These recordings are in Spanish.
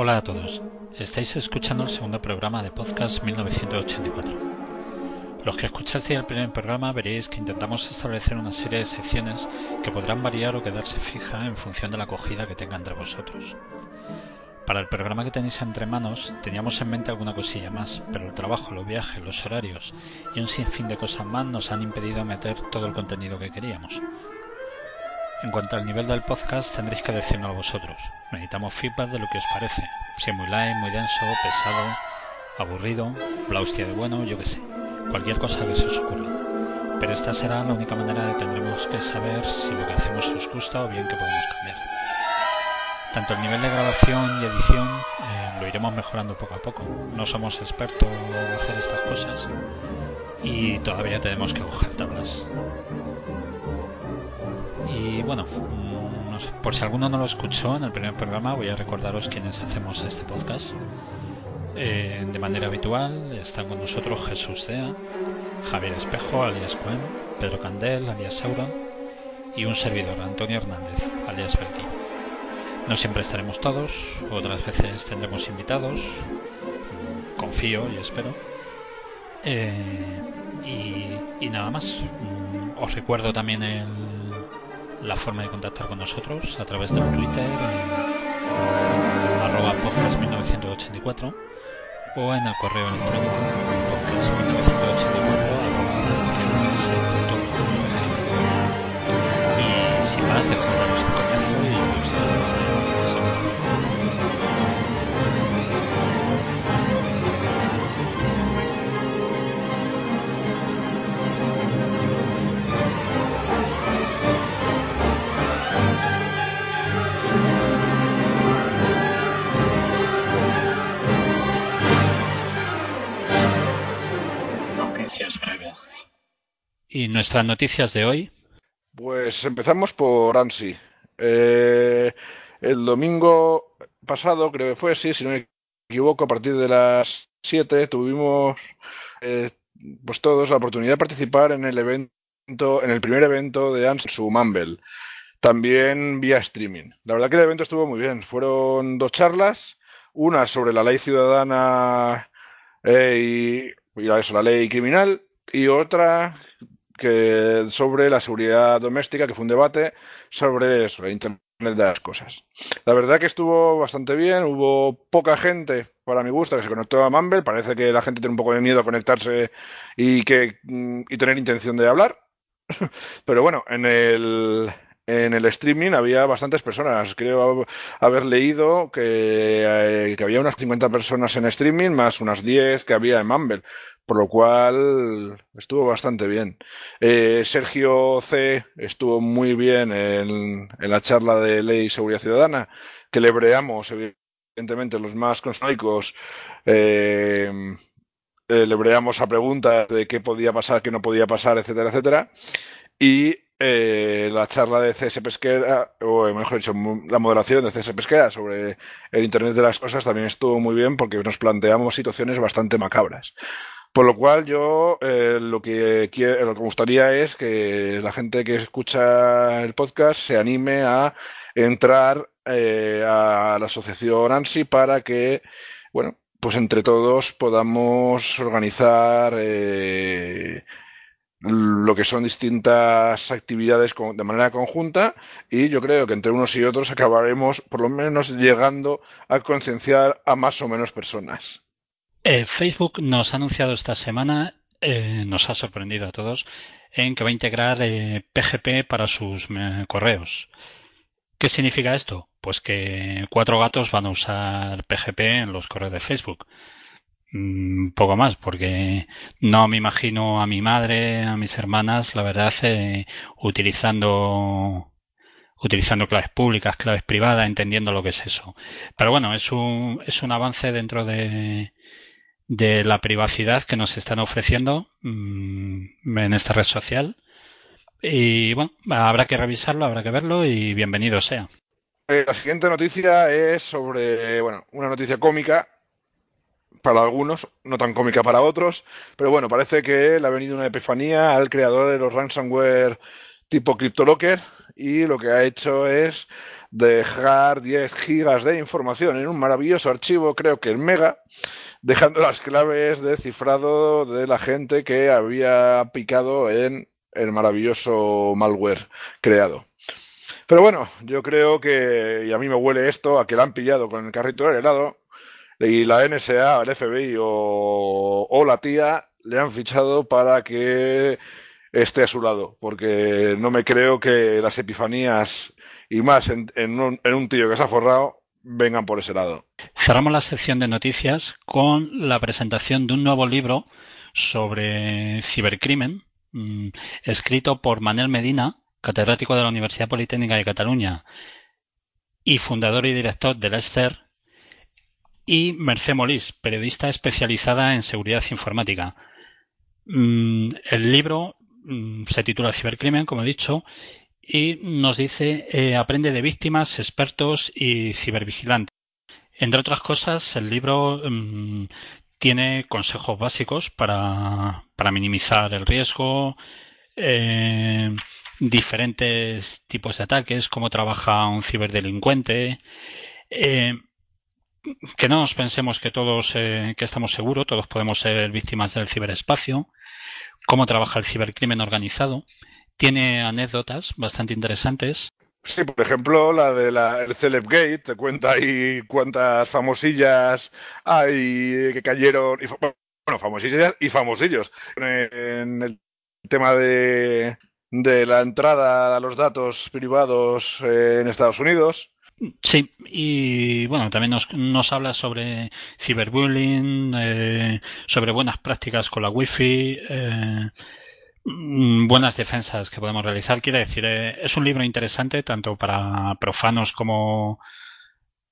1984. Hola a todos, estáis escuchando el segundo programa de podcast 1984. Los que escuchasteis el primer programa veréis que intentamos establecer una serie de secciones que podrán variar o quedarse fija en función de la acogida que tenga entre vosotros. Para el programa que tenéis entre manos teníamos en mente alguna cosilla más, pero el trabajo, los viajes, los horarios y un sinfín de cosas más nos han impedido meter todo el contenido que queríamos. En cuanto al nivel del podcast, tendréis que decírnoslo vosotros. Necesitamos feedback de lo que os parece. Si es muy light, muy denso, pesado, aburrido, la hostia de bueno, yo qué sé. Cualquier cosa que se os ocurra. Pero esta será la única manera de tendremos que saber si lo que hacemos os gusta o bien que podemos cambiar. Tanto el nivel de grabación y edición eh, lo iremos mejorando poco a poco. No somos expertos en hacer estas cosas y todavía tenemos que coger tablas. Y bueno, mm, por si alguno no lo escuchó en el primer programa, voy a recordaros quiénes hacemos este podcast. Eh, de manera habitual están con nosotros Jesús Cea, Javier Espejo, alias Cuen, Pedro Candel, alias Sauron, y un servidor, Antonio Hernández, alias Belki. No siempre estaremos todos, otras veces tendremos invitados, mm, confío y espero. Eh, y, y nada más. Mm, Os recuerdo también el, la forma de contactar con nosotros a través del Twitter en arroba podcast 1984 o en el correo electrónico podcast 1984 nuestras noticias de hoy Pues empezamos por ANSI. Eh, el domingo pasado, creo que fue, sí, si no me equivoco, a partir de las 7 tuvimos eh, pues todos la oportunidad de participar en el evento, en el primer evento de ANSI, su Mumble. También vía streaming. La verdad que el evento estuvo muy bien. Fueron dos charlas, una sobre la ley ciudadana eh, y, y eso, la ley criminal, y otra que sobre la seguridad doméstica, que fue un debate sobre eso, Internet de las cosas. La verdad que estuvo bastante bien, hubo poca gente, para mi gusto, que se conectó a Mumble, parece que la gente tiene un poco de miedo a conectarse y, que, y tener intención de hablar, pero bueno, en el, en el streaming había bastantes personas. Creo haber leído que, eh, que, había unas 50 personas en streaming, más unas 10 que había en Mumble. Por lo cual estuvo bastante bien. Eh, Sergio C. estuvo muy bien en, la charla de Ley y Seguridad Ciudadana, que le breamos, evidentemente, los más conspiranoicos. Eh, le breamos a preguntas de qué podía pasar, qué no podía pasar, etcétera, etcétera. Y eh, la charla de CS Pesquera, o mejor dicho, la moderación de CS Pesquera sobre el Internet de las Cosas también estuvo muy bien porque nos planteamos situaciones bastante macabras. Por lo cual yo eh, lo, que quiero, lo que me gustaría es que la gente que escucha el podcast se anime a entrar eh, a la asociación ANSI para que, bueno, pues entre todos podamos organizar eh, lo que son distintas actividades de manera conjunta y yo creo que entre unos y otros acabaremos por lo menos llegando a concienciar a más o menos personas. Eh, Facebook nos ha anunciado esta semana, eh, nos ha sorprendido a todos, en que va a integrar eh, PGP para sus correos. ¿Qué significa esto? Pues que cuatro gatos van a usar PGP en los correos de Facebook. Mm, poco más, porque no me imagino a mi madre, a mis hermanas, la verdad, eh, utilizando utilizando claves públicas, claves privadas, entendiendo lo que es eso. Pero bueno, es un, es un avance dentro de, de la privacidad que nos están ofreciendo mmm, en esta red social. Y bueno, habrá que revisarlo, habrá que verlo y bienvenido sea. Eh, la siguiente noticia es sobre, bueno, una noticia cómica para algunos, no tan cómica para otros, pero bueno, parece que le ha venido una epifanía al creador de los ransomware tipo CryptoLocker y lo que ha hecho es dejar 10 gigas de información en un maravilloso archivo, creo que el mega, dejando las claves de cifrado de la gente que había picado en el maravilloso malware creado. Pero bueno, yo creo que, y a mí me huele esto, a que la han pillado con el carrito del helado, y la NSA, el FBI o, o la tía le han fichado para que esté a su lado, porque no me creo que las epifanías y más en, en, un, en un tío que se ha forrado vengan por ese lado. Cerramos la sección de noticias con la presentación de un nuevo libro sobre cibercrimen, mmm, escrito por Manel Medina, catedrático de la Universidad Politécnica de Cataluña y fundador y director del ESCER, y Mercé Molís, periodista especializada en seguridad informática. Mm, el libro mm, se titula Cibercrimen, como he dicho, y nos dice eh, aprende de víctimas, expertos y cibervigilantes. Entre otras cosas, el libro mmm, tiene consejos básicos para, para minimizar el riesgo, eh, diferentes tipos de ataques, cómo trabaja un ciberdelincuente. Eh, que no nos pensemos que todos eh, que estamos seguros, todos podemos ser víctimas del ciberespacio, cómo trabaja el cibercrimen organizado. Tiene anécdotas bastante interesantes. Sí, por ejemplo, la de la, el Celebgate, te cuenta ahí cuántas famosillas hay que cayeron, y, bueno, famosillas y famosillos. En el tema de, de la entrada a los datos privados eh, en Estados Unidos. Sí, y bueno, también nos, nos habla sobre ciberbullying, eh, sobre buenas prácticas con la wifi, eh, buenas defensas que podemos realizar. Quiere decir, eh, es un libro interesante tanto para profanos como,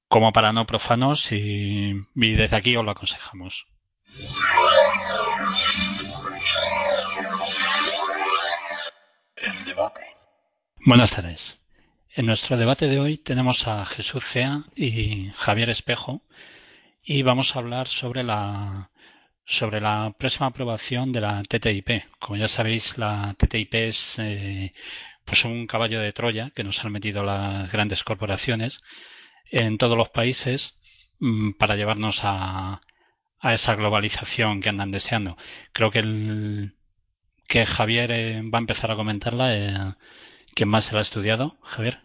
como para no profanos y, y desde aquí os lo aconsejamos. El debate. Buenas tardes. En nuestro debate de hoy tenemos a Jesús Cea y Javier Espejo y vamos a hablar sobre la sobre la próxima aprobación de la TTIP. Como ya sabéis, la TTIP es eh, pues un caballo de Troya que nos han metido las grandes corporaciones en todos los países mmm, para llevarnos a, a, esa globalización que andan deseando. Creo que el, que Javier eh, va a empezar a comentarla. Eh, ¿Quién más se la ha estudiado? Javier.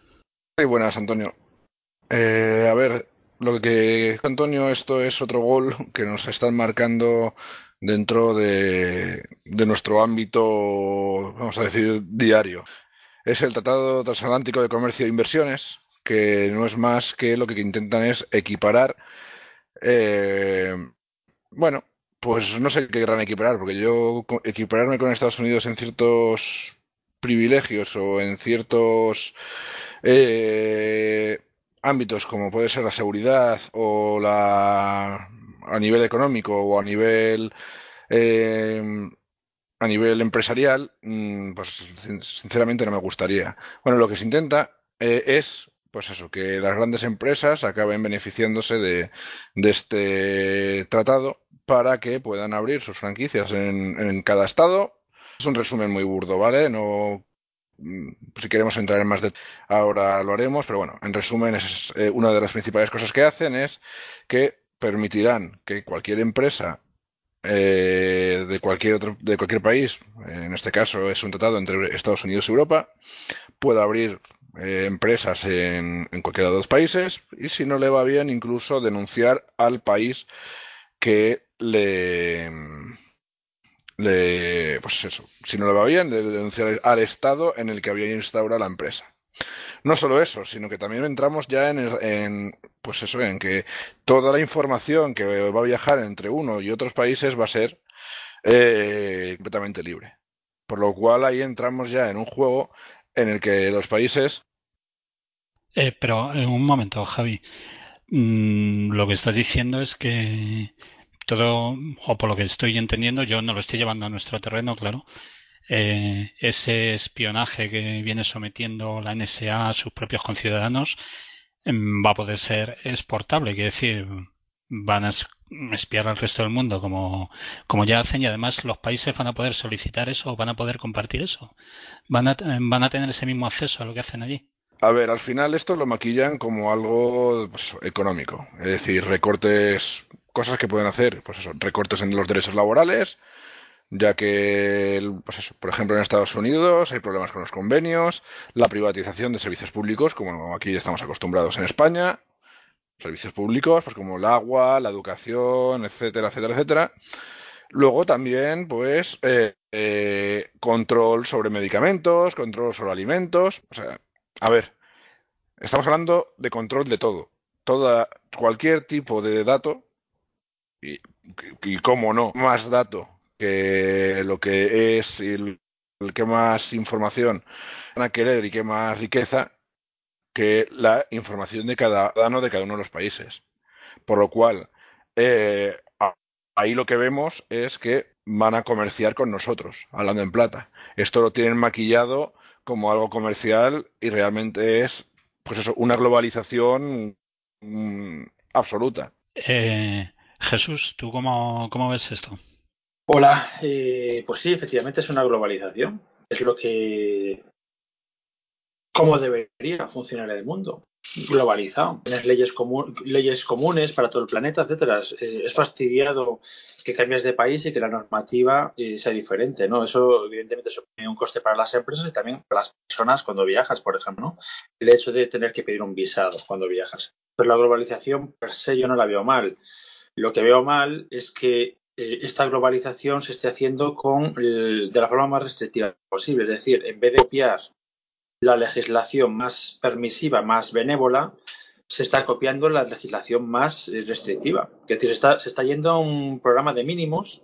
Muy buenas, Antonio. Eh, a ver, lo que Antonio, esto es otro gol que nos están marcando dentro de, de, nuestro ámbito, vamos a decir, diario. Es el Tratado Transatlántico de Comercio e Inversiones, que no es más que lo que intentan es equiparar, eh, bueno, pues no sé qué querrán equiparar, porque yo equipararme con Estados Unidos en ciertos privilegios o en ciertos eh, ámbitos como puede ser la seguridad o la a nivel económico o a nivel eh, a nivel empresarial pues sinceramente no me gustaría. Bueno lo que se intenta eh, es pues eso que las grandes empresas acaben beneficiándose de, de este tratado para que puedan abrir sus franquicias en, en cada estado. Es un resumen muy burdo vale no si queremos entrar en más de ahora lo haremos, pero bueno, en resumen, es, eh, una de las principales cosas que hacen es que permitirán que cualquier empresa eh, de cualquier otro, de cualquier país, en este caso es un tratado entre Estados Unidos y Europa, pueda abrir eh, empresas en, en cualquiera de los países y si no le va bien incluso denunciar al país que le le, pues eso, si no le va bien, de denunciar al Estado en el que había instaurado la empresa. No solo eso, sino que también entramos ya en, pues eso, en que toda la información que va a viajar entre uno y otros países va a ser eh, completamente libre. Por lo cual ahí entramos ya en un juego en el que los países. Eh, pero en un momento, Javi, mm, lo que estás diciendo es que todo, o por lo que estoy entendiendo, yo no lo estoy llevando a nuestro terreno, claro. Eh, ese espionaje que viene sometiendo la NSA a sus propios conciudadanos eh, va a poder ser exportable, quiere decir, van a espiar al resto del mundo como, como ya hacen y además los países van a poder solicitar eso, van a poder compartir eso, van a, van a tener ese mismo acceso a lo que hacen allí. A ver, al final esto lo maquillan como algo pues, económico. Es decir, recortes, cosas que pueden hacer, pues eso, recortes en los derechos laborales, ya que, pues eso, por ejemplo, en Estados Unidos hay problemas con los convenios, la privatización de servicios públicos, como aquí estamos acostumbrados en España, servicios públicos, pues como el agua, la educación, etcétera, etcétera, etcétera. Luego también, pues, eh, eh, control sobre medicamentos, control sobre alimentos. O sea, a ver, estamos hablando de control de todo. Toda, cualquier tipo de dato, y, y cómo no, más dato que lo que es el, que más información van a querer y que más riqueza que la información de cada ciudadano de cada uno de los países. Por lo cual, eh, ahí lo que vemos es que van a comerciar con nosotros, hablando en plata. Esto lo tienen maquillado como algo comercial y realmente es, pues eso, una globalización mm, absoluta. Eh, Jesús, ¿tú cómo, cómo, ves esto? Hola, eh, pues sí, efectivamente es una globalización. Es lo que cómo debería funcionar el mundo globalizado, tener leyes, comun, leyes comunes para todo el planeta, etcétera. Eh, es fastidiado que cambies de país y que la normativa eh, sea diferente, ¿no? Eso evidentemente supone un coste para las empresas y también para las personas cuando viajas, por ejemplo. El hecho de tener que pedir un visado cuando viajas. Pues la globalización per se yo no la veo mal. Lo que veo mal es que eh, esta globalización se esté haciendo con de la forma más restrictiva posible, es decir, en vez de copiar la legislación más permisiva, más benévola, se está copiando la legislación más eh, restrictiva. Es decir, se está, se está yendo a un programa de mínimos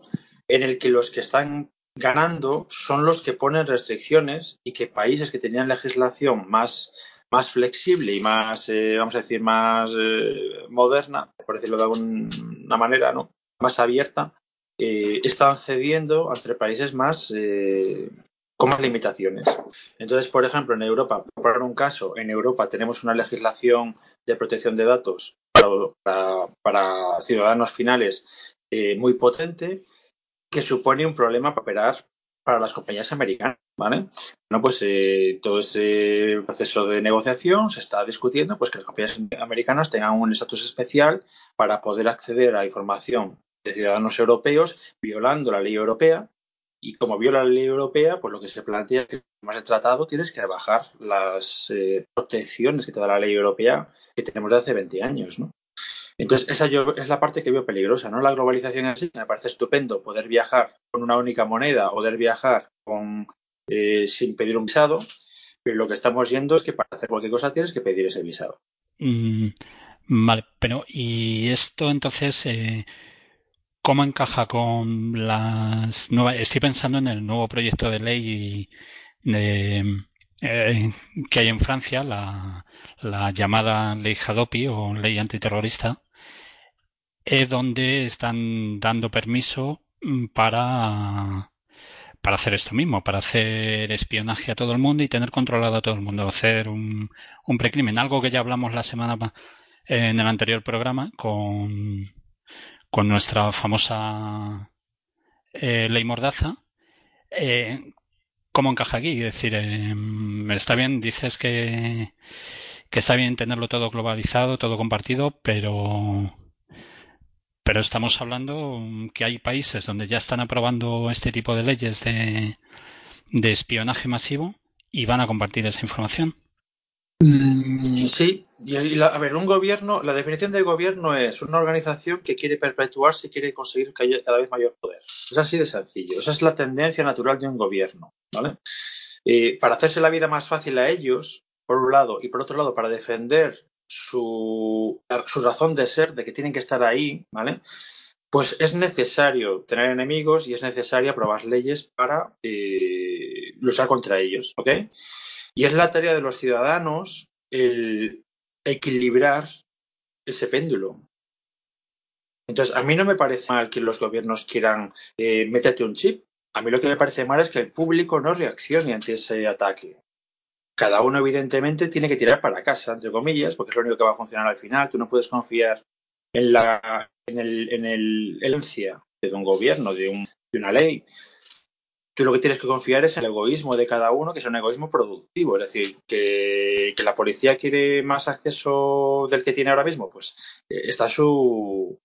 en el que los que están ganando son los que ponen restricciones y que países que tenían legislación más, más flexible y más, eh, vamos a decir, más eh, moderna, por decirlo de alguna manera, ¿no? más abierta, eh, están cediendo entre países más, eh, con más limitaciones. Entonces, por ejemplo, en Europa, por un caso, en Europa tenemos una legislación de protección de datos para, para, para ciudadanos finales muy potente que supone un problema para operar para las compañías americanas. ¿vale? Bueno, pues eh, todo ese proceso de negociación se está discutiendo pues que las compañías americanas tengan un estatus especial para poder acceder a información de ciudadanos europeos violando la ley europea y como viola la ley europea, pues lo que se plantea es que, más el tratado, tienes que bajar las eh, protecciones que te da la ley europea que tenemos de hace 20 años, ¿no? Entonces, esa yo, es la parte que veo peligrosa, ¿no? La globalización así, me parece estupendo poder viajar con una única moneda poder viajar con, eh, sin pedir un visado, pero lo que estamos viendo es que para hacer cualquier cosa tienes que pedir ese visado. Mm, vale, pero ¿y esto entonces eh, cómo encaja con las nuevas. Estoy pensando en el nuevo proyecto de ley de, eh, que hay en Francia, la, la, llamada ley Hadopi o ley antiterrorista, es donde están dando permiso para para hacer esto mismo, para hacer espionaje a todo el mundo y tener controlado a todo el mundo, hacer un, un precrimen, algo que ya hablamos la semana en el anterior programa con con nuestra famosa eh, ley Mordaza. Eh, ¿Cómo encaja aquí? Es decir, eh, está bien, dices que, que está bien tenerlo todo globalizado, todo compartido, pero pero estamos hablando que hay países donde ya están aprobando este tipo de leyes de, de espionaje masivo y van a compartir esa información. Mm, sí, y la, a ver, un gobierno, la definición de gobierno es una organización que quiere perpetuarse y quiere conseguir cada vez mayor poder. Es así de sencillo. Esa es la tendencia natural de un gobierno, ¿vale? Eh, para hacerse la vida más fácil a ellos, por un lado, y por otro lado, para defender su, su razón de ser, de que tienen que estar ahí, ¿vale? Pues es necesario tener enemigos y es necesario aprobar leyes para eh, luchar contra ellos, ¿ok? Y es la tarea de los ciudadanos el equilibrar ese péndulo. Entonces, a mí no me parece mal que los gobiernos quieran eh, meterte un chip. A mí lo que me parece mal es que el público no reaccione ante ese ataque. Cada uno, evidentemente, tiene que tirar para casa, entre comillas, porque es lo único que va a funcionar al final. Tú no puedes confiar en la el, en herencia de un gobierno, de, un, de una ley tú lo que tienes que confiar es en el egoísmo de cada uno, que es un egoísmo productivo. Es decir, que, la policía quiere más acceso del que tiene ahora mismo, pues eh, está, su,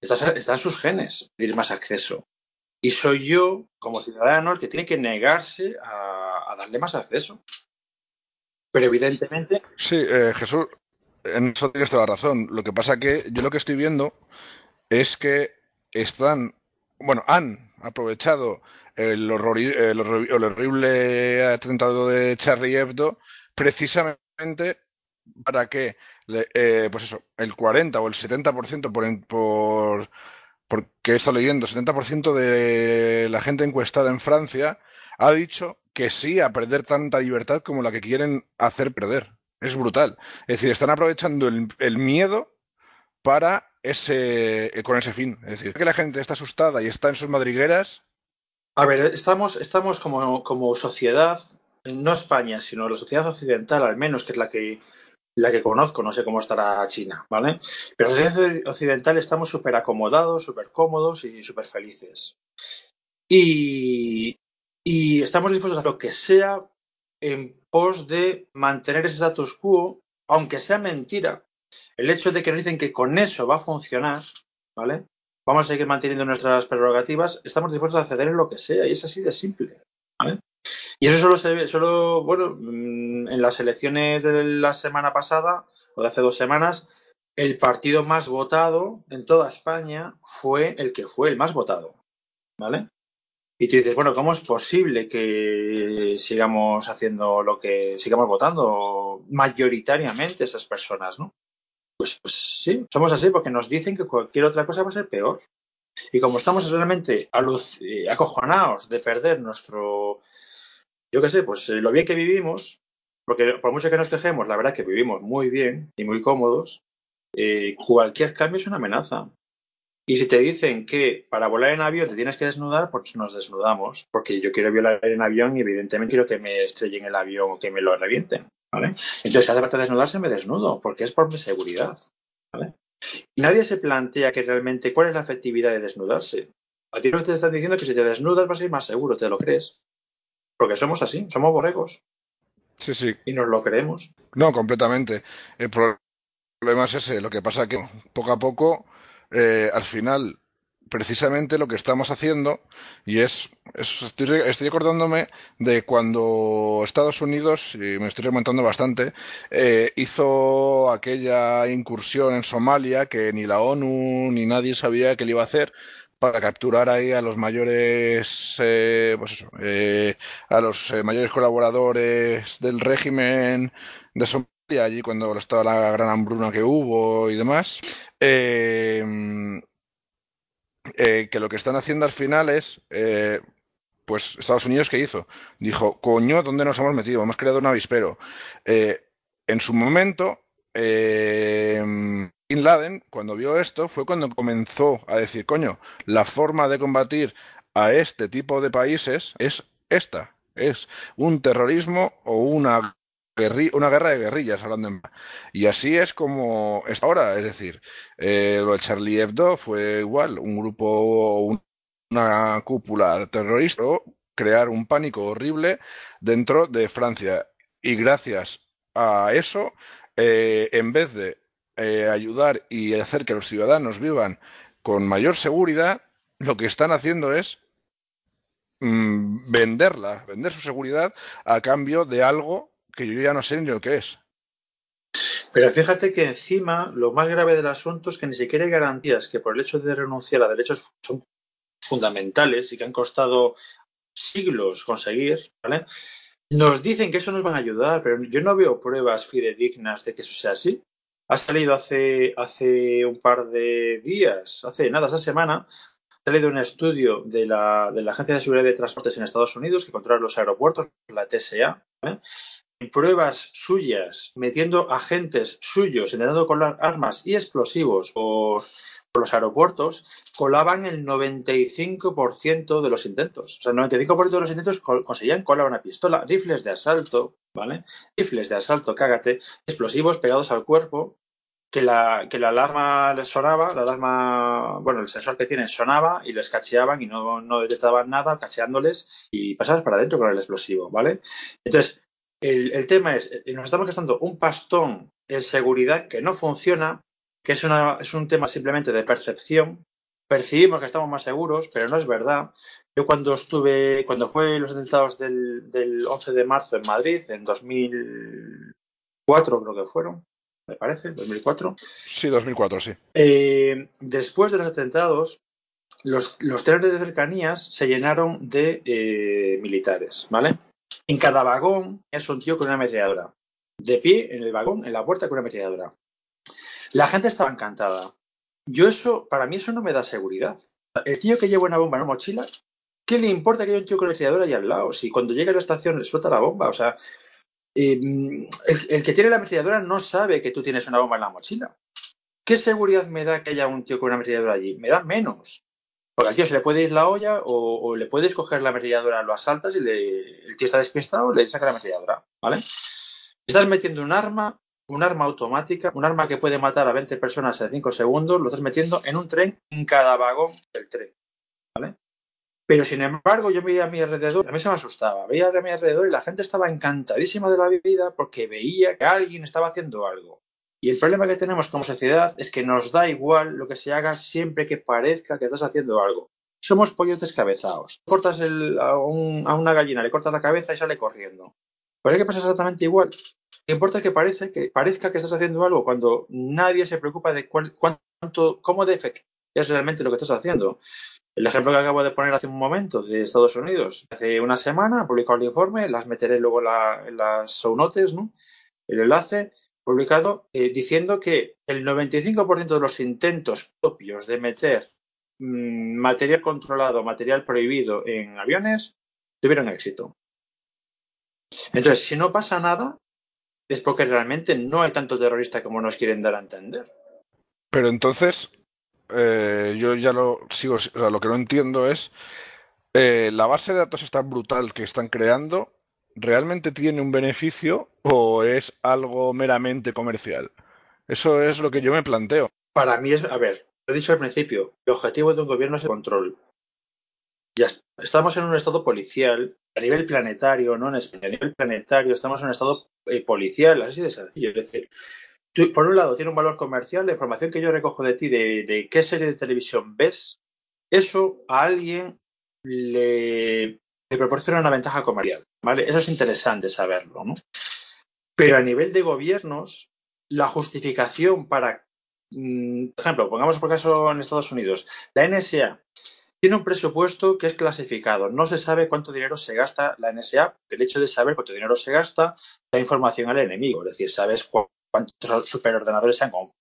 está, está en sus genes pedir más acceso. Y soy yo, como ciudadano, el que tiene que negarse a darle más acceso. Pero evidentemente. Sí, eh, Jesús, en eso tienes toda la razón. Lo que pasa que yo lo que estoy viendo es que están, bueno, han aprovechado el, horror, el, horrible atentado de Charlie Hebdo precisamente para que, eh, pues eso, el 40 o el 70% por, por, porque he estado leyendo, 70% de la gente encuestada en Francia ha dicho que sí a perder tanta libertad como la que quieren hacer perder. Es brutal. Es decir, están aprovechando el, miedo para ese con ese fin. Es decir, que la gente está asustada y está en sus madrigueras. A ver, estamos, estamos como, como sociedad, no España, sino la sociedad occidental al menos, que es la que la que conozco, no sé cómo estará China, ¿vale? Pero la sociedad occidental estamos súper acomodados, súper cómodos y súper felices. Y, y estamos dispuestos a lo que sea en pos de mantener ese status quo, aunque sea mentira. El hecho de que nos dicen que con eso va a funcionar, ¿vale? Vamos a seguir manteniendo nuestras prerrogativas, estamos dispuestos a ceder en lo que sea, y es así de simple, ¿vale? Y eso solo se ve, solo, bueno, mm, en las elecciones de la semana pasada, o de hace dos semanas, el partido más votado en toda España fue el que fue el más votado, ¿vale? Y tú dices, bueno, ¿cómo es posible que sigamos haciendo lo que, sigamos votando mayoritariamente esas personas, ¿no? Pues, pues sí, somos así porque nos dicen que cualquier otra cosa va a ser peor. Y como estamos realmente eh, acojonados de perder nuestro, yo qué sé, pues eh, lo bien que vivimos, porque por mucho que nos quejemos, la verdad que vivimos muy bien y muy cómodos, eh, cualquier cambio es una amenaza. Y si te dicen que para volar en avión te tienes que desnudar, pues nos desnudamos, porque yo quiero volar en avión y evidentemente quiero que me estrellen el avión o que me lo revienten. ¿vale? Entonces, si hace falta desnudarse, me desnudo, porque es por mi seguridad. ¿vale? Y nadie se plantea que realmente cuál es la efectividad de desnudarse. A ti no te están diciendo que si te desnudas vas a ir más seguro, ¿te lo crees? Porque somos así, somos borregos. Sí, sí. Y nos lo creemos. No, completamente. El problema es ese. Lo que pasa es que poco a poco, eh, al final, precisamente lo que estamos haciendo, y es, es estoy, estoy, acordándome de cuando Estados Unidos, y me estoy remontando bastante, eh, hizo aquella incursión en Somalia que ni la ONU ni nadie sabía que le iba a hacer, para capturar ahí a los mayores, eh, pues eso, eh, a los eh, mayores colaboradores del régimen de Somalia, allí cuando estaba la gran hambruna que hubo y demás, eh, eh, que lo que están haciendo al final es, pues Estados Unidos, ¿qué hizo? Dijo, coño, ¿dónde nos hemos metido? Hemos creado un avispero. en su momento, Bin Laden, cuando vio esto, fue cuando comenzó a decir, coño, la forma de combatir a este tipo de países es esta, es un terrorismo o una, una guerra de guerrillas, hablando en... Y así es como es ahora, es decir, eh, lo de Charlie Hebdo fue igual, un grupo, una cúpula terrorista, crear un pánico horrible dentro de Francia. Y gracias a eso, eh, en vez de eh, ayudar y hacer que los ciudadanos vivan con mayor seguridad, lo que están haciendo es mmm, venderla, vender su seguridad a cambio de algo que yo ya no sé ni lo que es. Pero fíjate que encima lo más grave del asunto es que ni siquiera hay garantías que por el hecho de renunciar a derechos son fundamentales y que han costado siglos conseguir, ¿vale? Nos dicen que eso nos va a ayudar, pero yo no veo pruebas fidedignas de que eso sea así ha salido hace, hace un par de días, hace nada, esta semana, ha salido un estudio de la, de la Agencia de Seguridad de Transportes en Estados Unidos que controla los aeropuertos, la TSA, ¿eh? Pruebas suyas, metiendo agentes suyos, intentando colar armas y explosivos por, por los aeropuertos, colaban el 95% de los intentos. O sea, el 95% de los intentos conseguían colar una pistola, rifles de asalto, ¿vale? Rifles de asalto, cágate, explosivos pegados al cuerpo, que la, que la alarma les sonaba, la alarma, bueno, el sensor que tienen sonaba y les cacheaban y no, no detectaban nada, cacheándoles y pasabas para adentro con el explosivo, ¿vale? Entonces, el, el tema es, eh, nos estamos gastando un pastón en seguridad que no funciona, que es, una, es un tema simplemente de percepción. Percibimos que estamos más seguros, pero no es verdad. Yo cuando estuve, cuando fue los atentados del, del 11 de marzo en Madrid, en 2004 creo que fueron, me parece, 2004. Sí, 2004, sí. Eh, después de los atentados, los, los trenes de cercanías se llenaron de eh, militares, ¿vale? En cada vagón es un tío con una ametralladora. De pie en el vagón, en la puerta con una ametralladora. La gente estaba encantada. Yo eso, para mí eso no me da seguridad. El tío que lleva una bomba en una mochila, ¿qué le importa que haya un tío con una ametralladora ahí al lado? Si cuando llega a la estación explota la bomba, o sea, eh, el, el, que tiene la ametralladora no sabe que tú tienes una bomba en la mochila. ¿Qué seguridad me da que haya un tío con una ametralladora allí? Me da menos. Porque al tío se le puede ir la olla o, le puedes coger la ametralladora, lo asaltas y le, el tío está despistado, le saca la ametralladora, ¿vale? Estás metiendo un arma, un arma automática, un arma que puede matar a 20 personas en 5 segundos, lo estás metiendo en un tren en cada vagón del tren, ¿vale? Pero sin embargo, yo veía a mi alrededor, a mí se me asustaba, veía a mi alrededor y la gente estaba encantadísima de la vida porque veía que alguien estaba haciendo algo. Y el problema que tenemos como sociedad es que nos da igual lo que se haga siempre que parezca que estás haciendo algo. Somos pollos descabezados. Cortas el, a, un, a, una gallina, le cortas la cabeza y sale corriendo. Pues hay que pasa exactamente igual. Lo importa que, parece, que parezca que estás haciendo algo cuando nadie se preocupa de cuál, cuánto, cómo de efectivo es realmente lo que estás haciendo. El ejemplo que acabo de poner hace un momento de Estados Unidos, hace una semana, publicado el informe, las meteré luego en las show notes, ¿no? El enlace publicado eh, diciendo que el 95% de los intentos propios de meter mmm, material controlado, material prohibido en aviones, tuvieron éxito. Entonces, si no pasa nada, es porque realmente no hay tanto terrorista como nos quieren dar a entender. Pero entonces, eh, yo ya lo sigo, lo que no entiendo es eh, la base de datos esta brutal que están creando realmente tiene un beneficio o es algo meramente comercial. Eso es lo que yo me planteo. Para mí es, a ver, lo he dicho al principio, el objetivo de un gobierno es el control. Ya estamos en un estado policial a nivel planetario, no en España, a nivel planetario estamos en un estado eh, policial, así de sencillo. Es decir, por un lado tiene un valor comercial, la información que yo recojo de ti de, qué serie de televisión ves, eso a alguien le proporciona una ventaja comercial. ¿Vale? Eso es interesante saberlo. ¿no? Pero a nivel de gobiernos, la justificación para, mm, por ejemplo, pongamos por caso en Estados Unidos, la NSA tiene un presupuesto que es clasificado. No se sabe cuánto dinero se gasta la NSA. El hecho de saber cuánto dinero se gasta da información al enemigo. Es decir, sabes cuántos superordenadores se han comprado.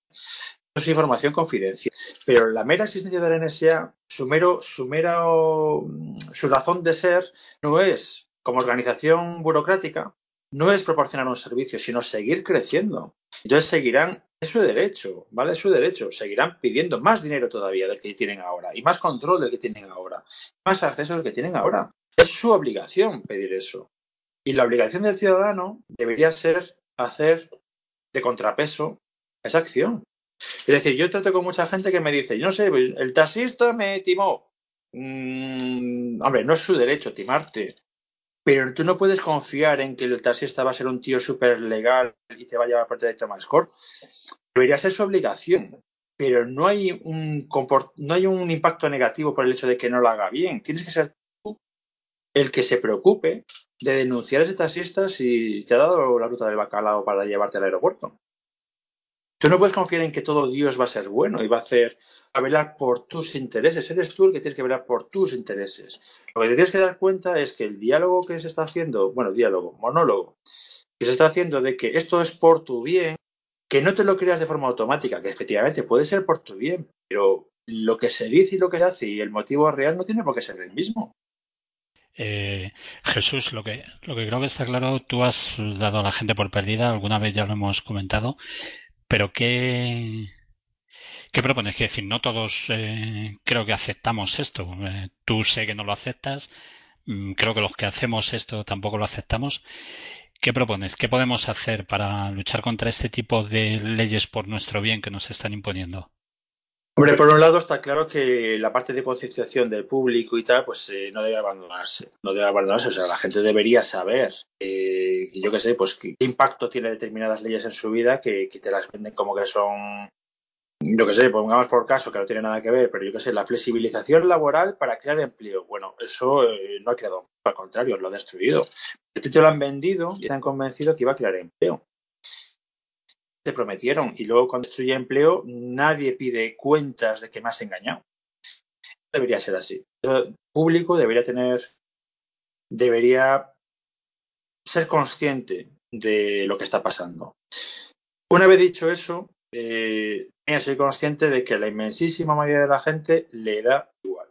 Es información confidencial. Pero la mera existencia de la NSA, su, mero, su, mero, su razón de ser no es como organización burocrática, no es proporcionar un servicio, sino seguir creciendo. Entonces seguirán, es su derecho, ¿vale? Es su derecho. Seguirán pidiendo más dinero todavía del que tienen ahora y más control del que tienen ahora, más acceso del que tienen ahora. Es su obligación pedir eso. Y la obligación del ciudadano debería ser hacer de contrapeso esa acción. Es decir, yo trato con mucha gente que me dice, yo no sé, pues, el taxista me timó. Mm, hombre, no es su derecho timarte, pero tú no puedes confiar en que el taxista va a ser un tío súper legal y te va a llevar por directo más Score. Debería ser su obligación, pero no hay, un no hay un impacto negativo por el hecho de que no lo haga bien. Tienes que ser tú el que se preocupe de denunciar a ese taxista si te ha dado la ruta del bacalao para llevarte al aeropuerto. Tú no puedes confiar en que todo Dios va a ser bueno y va a hacer a velar por tus intereses. Eres tú el que tienes que velar por tus intereses. Lo que te tienes que dar cuenta es que el diálogo que se está haciendo, bueno, diálogo, monólogo, que se está haciendo de que esto es por tu bien, que no te lo creas de forma automática, que efectivamente puede ser por tu bien, pero lo que se dice y lo que se hace y el motivo real no tiene por qué ser el mismo. Eh, Jesús, lo que, lo que creo que está claro, tú has dado a la gente por perdida, alguna vez ya lo hemos comentado, pero ¿qué, qué propones? Que decir, no todos eh, creo que aceptamos esto. Eh, tú sé que no lo aceptas. Mm, creo que los que hacemos esto tampoco lo aceptamos. ¿Qué propones? ¿Qué podemos hacer para luchar contra este tipo de leyes por nuestro bien que nos están imponiendo? Hombre, por un lado está claro que la parte de concienciación del público y tal, pues eh, no debe abandonarse, no debe abandonarse. O sea, la gente debería saber, eh, yo qué sé, pues qué impacto tiene determinadas leyes en su vida que, que te las venden como que son, yo qué sé, pongamos por caso que no tiene nada que ver, pero yo qué sé, la flexibilización laboral para crear empleo. Bueno, eso eh, no ha creado, al contrario, lo ha destruido. Te lo han vendido y te han convencido que iba a crear empleo te prometieron y luego cuando destruye empleo nadie pide cuentas de que me has engañado. Debería ser así. El público debería tener, debería ser consciente de lo que está pasando. Una vez dicho eso, eh, soy consciente de que la inmensísima mayoría de la gente le da igual.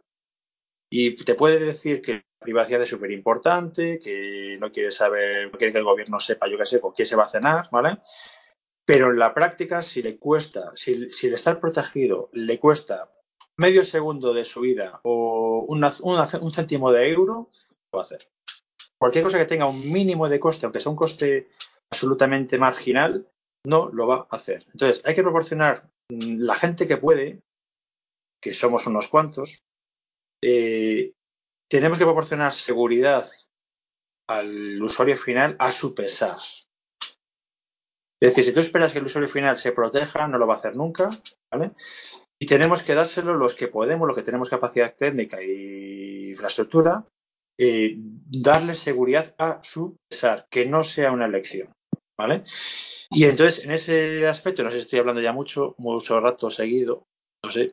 Y te puede decir que la privacidad es súper importante, que no quiere saber, no quiere que el gobierno sepa, yo qué sé, con quién se va a cenar, ¿vale? Pero en la práctica, si le cuesta, si, el estar protegido le cuesta medio segundo de su vida o una, un céntimo de euro, lo va a hacer. Cualquier cosa que tenga un mínimo de coste, aunque sea un coste absolutamente marginal, no lo va a hacer. Entonces, hay que proporcionar la gente que puede, que somos unos cuantos, eh, tenemos que proporcionar seguridad al usuario final a su pesar. Es decir, si tú esperas que el usuario final se proteja, no lo va a hacer nunca, ¿vale? Y tenemos que dárselo los que podemos, los que tenemos capacidad técnica y infraestructura, eh, darle seguridad a su pesar, que no sea una elección, ¿vale? Y entonces, en ese aspecto, no sé si estoy hablando ya mucho, mucho rato seguido, no sé.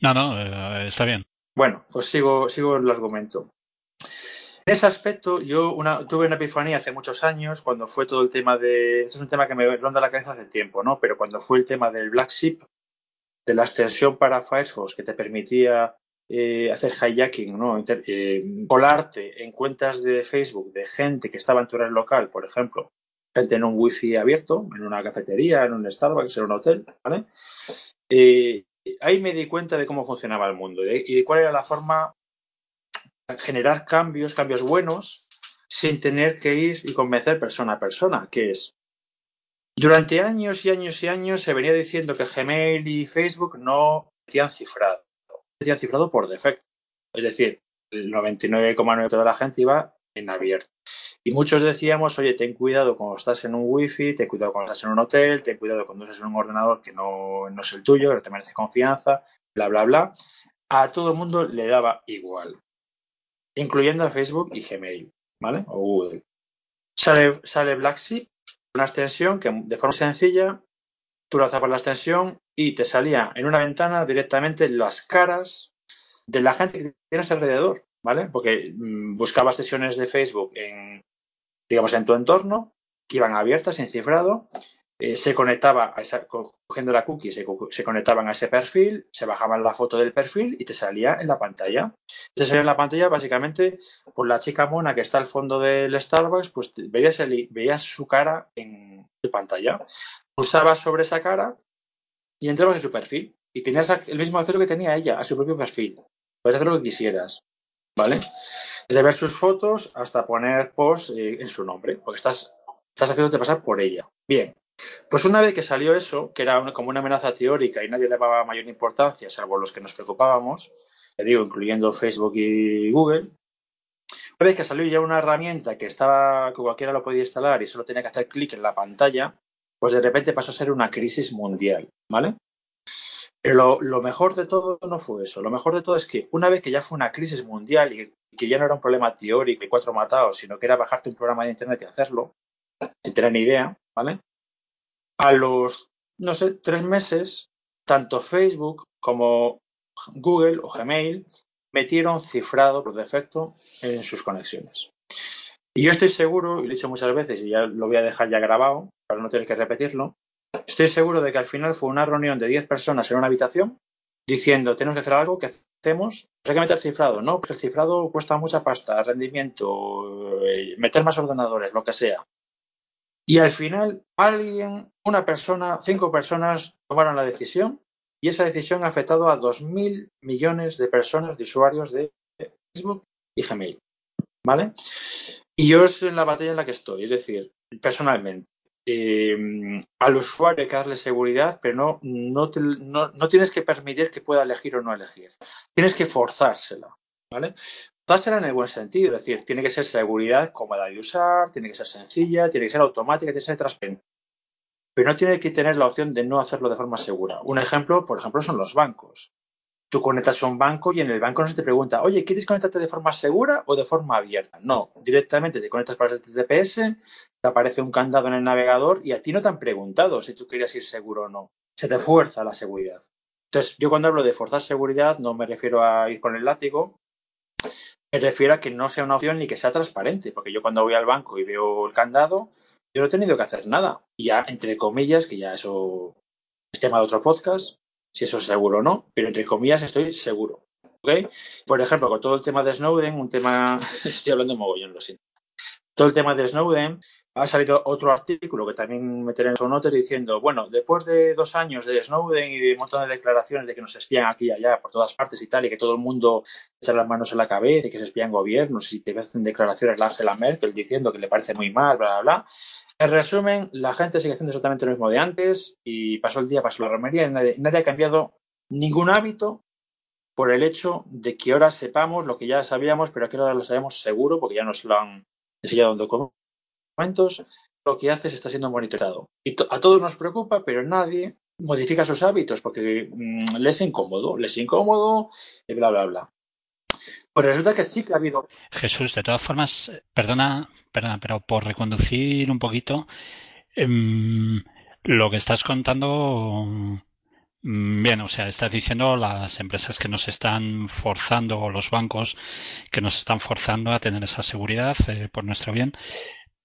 No, no, eh, está bien. Bueno, pues sigo, sigo el argumento. En ese aspecto, yo tuve una epifanía hace muchos años, cuando fue todo el tema de. Esto es un tema que me ronda la cabeza hace tiempo, ¿no? Pero cuando fue el tema del Black Sheep, de la extensión para Firefox que te permitía eh, hacer hijacking, ¿no? Inter, eh, colarte en cuentas de Facebook de gente que estaba en tu red local, por ejemplo, gente en un wifi abierto, en una cafetería, en un Starbucks, en un hotel, ¿vale? Eh, ahí me di cuenta de cómo funcionaba el mundo y de cuál era la forma generar cambios, cambios buenos, sin tener que ir y convencer persona a persona, que es, durante años y años y años se venía diciendo que Gmail y Facebook no metían cifrado, metían cifrado por defecto. Es decir, el 99,9% de la gente iba en abierto. Y muchos decíamos, oye, ten cuidado cuando estás en un wifi, ten cuidado cuando estás en un hotel, ten cuidado cuando estás en un ordenador que no, no es el tuyo, que no te merece confianza, bla, bla, bla. A todo el mundo le daba igual incluyendo a Facebook y Gmail, ¿vale? O Google. Sale, sale Black Sheep, una extensión que de forma sencilla tú lanzabas la extensión y te salía en una ventana directamente las caras de la gente que tienes alrededor, ¿vale? Porque mmm, buscabas sesiones de Facebook en, digamos, en tu entorno que iban abiertas en cifrado eh, se conectaba, a esa, cogiendo la cookie, se, conectaban a ese perfil, se bajaban la foto del perfil y te salía en la pantalla. Te salía en la pantalla básicamente por la chica mona que está al fondo del Starbucks, pues veías, el, veías su cara en tu pantalla. Pulsabas sobre esa cara y entrabas en su perfil. Y tenías el mismo acceso que tenía ella a su propio perfil. Puedes hacer lo que quisieras. ¿Vale? Desde ver sus fotos hasta poner post eh, en su nombre, porque estás, estás haciéndote pasar por ella. Bien, pues una vez que salió eso, que era como una amenaza teórica y nadie le daba mayor importancia, salvo los que nos preocupábamos, le digo, incluyendo Facebook y Google, una vez que salió ya una herramienta que estaba, que cualquiera lo podía instalar y solo tenía que hacer clic en la pantalla, pues de repente pasó a ser una crisis mundial, ¿vale? Pero lo, lo, mejor de todo no fue eso. Lo mejor de todo es que una vez que ya fue una crisis mundial y que ya no era un problema teórico y cuatro matados, sino que era bajarte un programa de internet y hacerlo, sin tener ni idea, ¿vale? A los, no sé, tres meses, tanto Facebook como Google o Gmail metieron cifrado por defecto en sus conexiones. Y yo estoy seguro, y lo he dicho muchas veces y ya lo voy a dejar ya grabado para no tener que repetirlo, estoy seguro de que al final fue una reunión de 10 personas en una habitación diciendo, tenemos que hacer algo, ¿qué hacemos? Pues hay que meter cifrado, ¿no? Porque el cifrado cuesta mucha pasta, rendimiento, eh, meter más ordenadores, lo que sea. Y al final, alguien, una persona, cinco personas tomaron la decisión y esa decisión ha afectado a 2.000 millones de personas, de usuarios de Facebook y Gmail. ¿Vale? Y yo es en la batalla en la que estoy, es decir, personalmente. Eh, al usuario hay que darle seguridad, pero no, no, te, no, no, tienes que permitir que pueda elegir o no elegir. Tienes que forzársela, ¿vale? Forzársela en el buen sentido, es decir, tiene que ser seguridad cómoda de usar, tiene que ser sencilla, tiene que ser automática, tiene que ser transparente. Pero no tiene que tener la opción de no hacerlo de forma segura. Un ejemplo, por ejemplo, son los bancos tú conectas a un banco y en el banco no se te pregunta, oye, ¿quieres conectarte de forma segura o de forma abierta? No, directamente te conectas para el TTPS, te aparece un candado en el navegador y a ti no te han preguntado si tú querías ir seguro o no. Se te fuerza la seguridad. Entonces, yo cuando hablo de forzar seguridad no me refiero a ir con el látigo, me refiero a que no sea una opción ni que sea transparente, porque yo cuando voy al banco y veo el candado, yo no he tenido que hacer nada. Ya, entre comillas, que ya eso es tema de otro podcast, si eso es seguro o no, pero entre comillas estoy seguro. ¿okay? Por ejemplo, con todo el tema de Snowden, un tema, estoy hablando mogollón, lo siento. Todo el tema de Snowden, ha salido otro artículo que también meteré en su notas diciendo, bueno, después de dos años de Snowden y de un montón de declaraciones de que nos espían aquí y allá por todas partes y tal, y que todo el mundo echa las manos en la cabeza y que se espían gobiernos y te hacen declaraciones la Angela Merkel diciendo que le parece muy mal, bla, bla, bla. En resumen, la gente sigue haciendo exactamente lo mismo de antes y pasó el día, pasó la romería y nadie, ha cambiado ningún hábito por el hecho de que ahora sepamos lo que ya sabíamos, pero que ahora lo sabemos seguro porque ya nos lo han enseñado en documentos. Lo que haces está siendo monitoreado. Y a todos nos preocupa, pero nadie modifica sus hábitos porque mmm, les es incómodo, les es incómodo y bla, bla, bla. Pues resulta que sí que ha habido. Jesús, de todas formas, perdona, perdona, pero por reconducir un poquito, eh, lo que estás contando, bien, o sea, estás diciendo las empresas que nos están forzando o los bancos que nos están forzando a tener esa seguridad eh, por nuestro bien,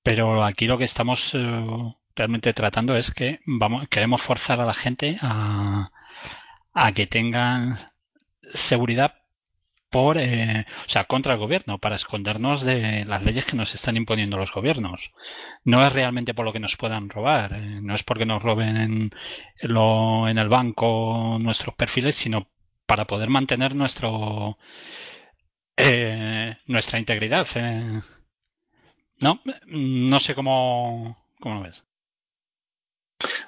pero aquí lo que estamos eh, realmente tratando es que vamos, queremos forzar a la gente a que tengan seguridad por, eh, o sea, contra el gobierno, para escondernos de las leyes que nos están imponiendo los gobiernos. No es realmente por lo que nos puedan robar, eh, no es porque nos roben en, lo, en el banco nuestros perfiles, sino para poder mantener nuestro eh, nuestra integridad. Eh. No, no sé cómo, cómo lo ves.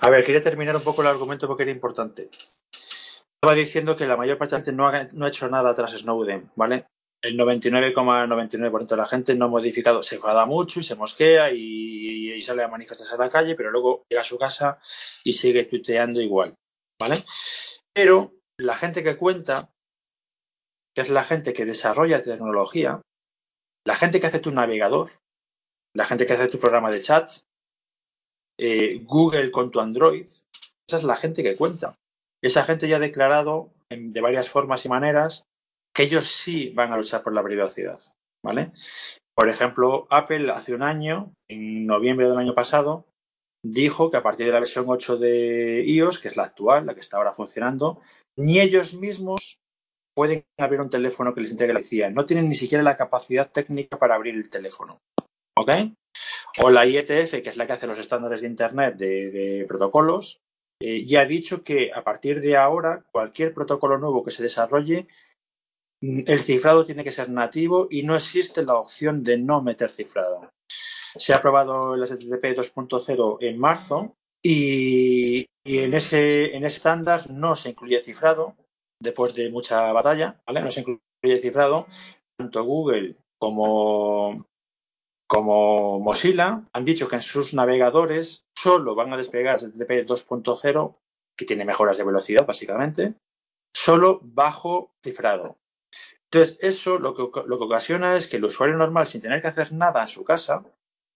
A ver, quería terminar un poco el argumento porque era importante. Estaba diciendo que la mayor parte de la gente no ha, no ha hecho nada tras Snowden, ¿vale? El 99,99% ,99 de la gente no ha modificado, se enfada mucho y se mosquea y, y, sale a manifestarse a la calle, pero luego llega a su casa y sigue tuiteando igual, ¿vale? Pero la gente que cuenta, que es la gente que desarrolla tecnología, la gente que hace tu navegador, la gente que hace tu programa de chat, eh, Google con tu Android, esa es la gente que cuenta. Esa gente ya ha declarado de varias formas y maneras que ellos sí van a luchar por la privacidad, ¿vale? Por ejemplo, Apple hace un año, en noviembre del año pasado, dijo que a partir de la versión 8 de iOS, que es la actual, la que está ahora funcionando, ni ellos mismos pueden abrir un teléfono que les entregue la policía. No tienen ni siquiera la capacidad técnica para abrir el teléfono. ¿Ok? O la IETF, que es la que hace los estándares de Internet de protocolos, eh, ya ha dicho que a partir de ahora cualquier protocolo nuevo que se desarrolle, el cifrado tiene que ser nativo y no existe la opción de no meter cifrado. Se ha aprobado el HTTP 2.0 en marzo y, en ese en estándar no se incluye cifrado después de mucha batalla, ¿vale? No se incluye cifrado. Tanto Google como como Mozilla han dicho que en sus navegadores solo van a desplegar HTTP 2.0, que tiene mejoras de velocidad básicamente, solo bajo cifrado. Entonces, eso lo que, lo que ocasiona es que el usuario normal, sin tener que hacer nada en su casa,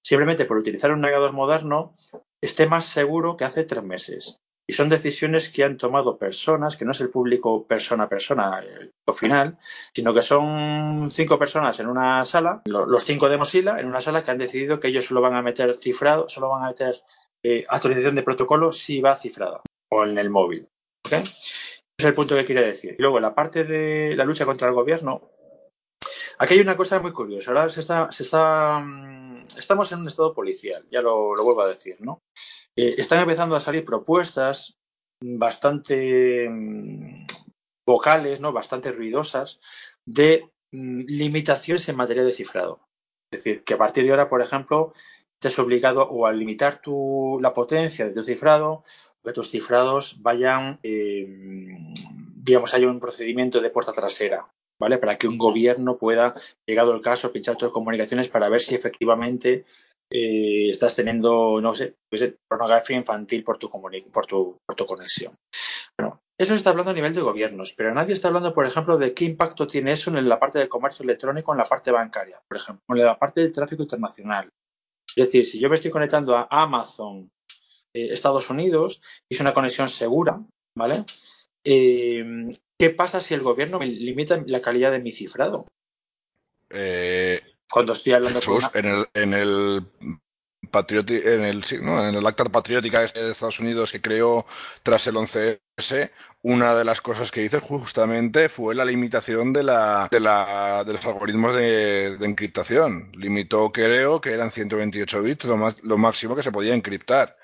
simplemente por utilizar un navegador moderno, esté más seguro que hace tres meses. Y son decisiones que han tomado personas, que no es el público persona a persona, el final, sino que son cinco personas en una sala, los cinco de Mozilla, en una sala que han decidido que ellos solo van a meter cifrado, solo van a meter eh, actualización de protocolo si va cifrada o en el móvil. ¿okay? Ese es el punto que quería decir. Y luego, la parte de la lucha contra el gobierno, aquí hay una cosa muy curiosa. Ahora se está, se está, estamos en un estado policial, ya lo vuelvo a decir, ¿no? Eh, están empezando a salir propuestas bastante mmm, vocales, ¿no? bastante ruidosas, de mmm, limitaciones en materia de cifrado. Es Es decir, que a partir de ahora, por ejemplo, estés obligado o a limitar tu, la potencia de tu cifrado, que tus cifrados vayan, eh, digamos, haya un procedimiento de puerta trasera, ¿vale? Para que un gobierno pueda, llegado el caso, pinchar tus comunicaciones para ver si efectivamente eh, estás teniendo, no sé, pues, pornografía infantil por tu, por tu, por tu conexión. Bueno, eso se está hablando a nivel de gobiernos, pero nadie está hablando, por ejemplo, de qué impacto tiene eso en la parte del comercio electrónico, en la parte bancaria, por ejemplo, en la parte del tráfico internacional. Es decir, si yo me estoy conectando a Amazon eh, Estados Unidos es una conexión segura, ¿vale? Eh, ¿Qué pasa si el gobierno me limita la calidad de mi cifrado? Eh, Cuando estoy hablando Jesús, con en el, en el patrioti- en el, en el acta patriótica este de Estados Unidos que creó tras el 11S, una de las cosas que hizo justamente fue la limitación de, la, de, la, de los algoritmos de, de encriptación. Limitó, creo, que eran 128 bits lo, más, lo máximo que se podía encriptar.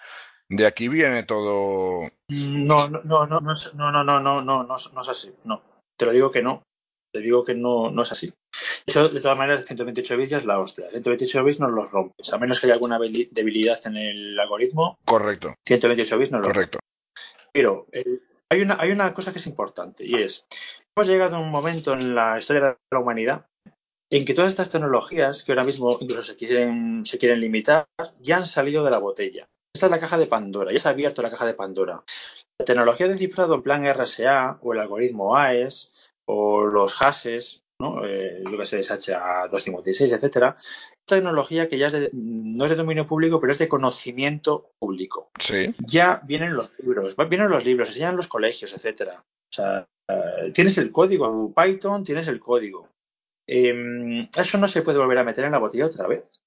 De aquí viene todo. No, no, no, no, no, no, no, no, no, no, no, es- no es así. No. Te lo digo que no. Te digo que no, no es así. Hecho, de todas maneras, 128 bits ya es la hostia. 128 bits no los rompes. A menos que haya alguna debilidad en el algoritmo, Correcto, 128 bits no los correcto. Pero hay, una, hay una cosa que es importante y es, hemos llegado a un momento en la historia de la humanidad en que todas estas tecnologías que ahora mismo incluso se quieren, se quieren limitar ya han salido de la botella. Esta es la caja de Pandora, ya se ha abierto la caja de Pandora. La tecnología de cifrado en plan RSA o el algoritmo AES o los hashes, ¿no? Eh, yo que sé, SHA-256, etcétera, tecnología que ya es de- no es de dominio público, pero es de conocimiento público Sí, ya vienen los libros, vienen los libros, enseñan los colegios, etcétera. O sea, eh, tienes el código, Python, tienes el código. Em, eso no se puede volver a meter en la botella otra vez.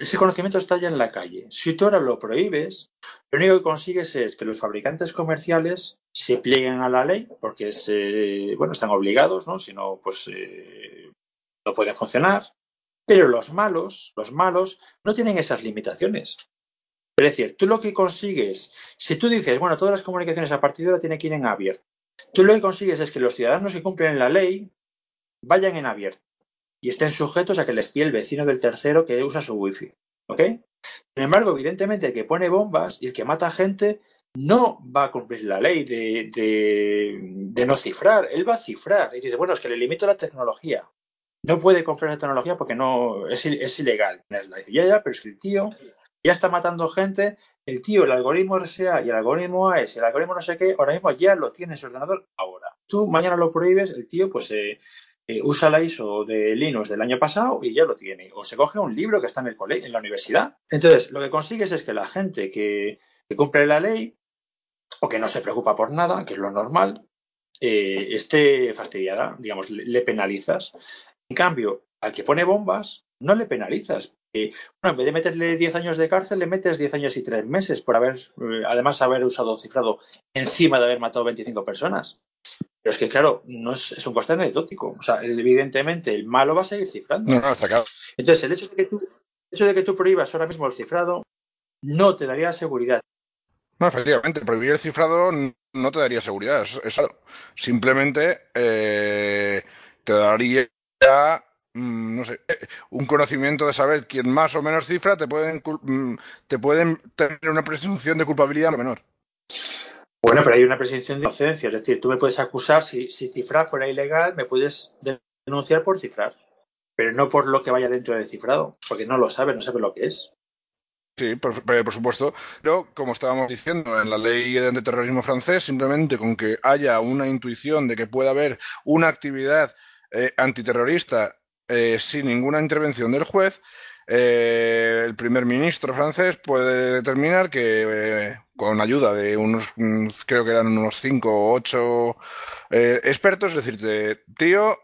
Ese conocimiento está ya en la calle. Si tú ahora lo prohíbes, lo único que consigues es que los fabricantes comerciales se plieguen a la ley, porque se, bueno, están obligados, ¿no? Si no, pues eh, no pueden funcionar. Pero los malos, los malos, no tienen esas limitaciones. Es decir, tú lo que consigues, si tú dices, bueno, todas las comunicaciones a partir de ahora tienen que ir en abierto, tú lo que consigues es que los ciudadanos que cumplen la ley vayan en abierto y estén sujetos a que les pille el vecino del tercero que usa su wifi. ¿Ok? Sin embargo, evidentemente, el que pone bombas y el que mata gente no va a cumplir la ley de, de- no cifrar. Él va a cifrar. Y dice, bueno, es que le limito la tecnología. No puede comprar la tecnología porque no es, ilegal. Dice, ya, ya, pero es que el tío ya está matando gente. El tío, el algoritmo RSA y el algoritmo AES el algoritmo no sé qué, ahora mismo ya lo tiene en su ordenador ahora. Tú mañana lo prohíbes, el tío pues eh, eh, usa la ISO de Linux del año pasado y ya lo tiene. O se coge un libro que está en el cole en la universidad. Entonces, lo que consigues es que la gente que, cumple la ley o que no se preocupa por nada, que es lo normal, eh, esté fastidiada, digamos, le penalizas. En cambio, al que pone bombas, no le penalizas. Bueno, en vez de meterle 10 años de cárcel, le metes 10 años y 3 meses por haber, eh, además, haber usado cifrado encima de haber matado 25 personas. Pero es que, claro, no es, es un coste anecdótico. O sea, evidentemente, el malo va a seguir cifrando. no, no, está claro. Entonces, el hecho de que tú, el hecho de que tú prohíbas ahora mismo el cifrado no te daría seguridad. No, efectivamente, prohibir el cifrado no te daría seguridad, eso, eso simplemente eh, te daría, no sé, eh, un conocimiento de saber quién más o menos cifra, te pueden, mm, te pueden tener una presunción de culpabilidad menor. Bueno, pero hay una presunción de inocencia. Es decir, tú me puedes acusar, si, si cifrar fuera ilegal, me puedes denunciar por cifrar. Pero no por lo que vaya dentro del cifrado, porque no lo sabes, no sabes lo que es. Sí, por, por- por supuesto. Pero, como estábamos diciendo, en la ley de antiterrorismo francés, simplemente con que haya una intuición de que pueda haber una actividad eh, antiterrorista eh, sin ninguna intervención del juez, eh, el primer ministro francés puede determinar que, eh, con ayuda de unos, mm, creo que eran unos cinco o ocho eh, expertos, decirte, tío,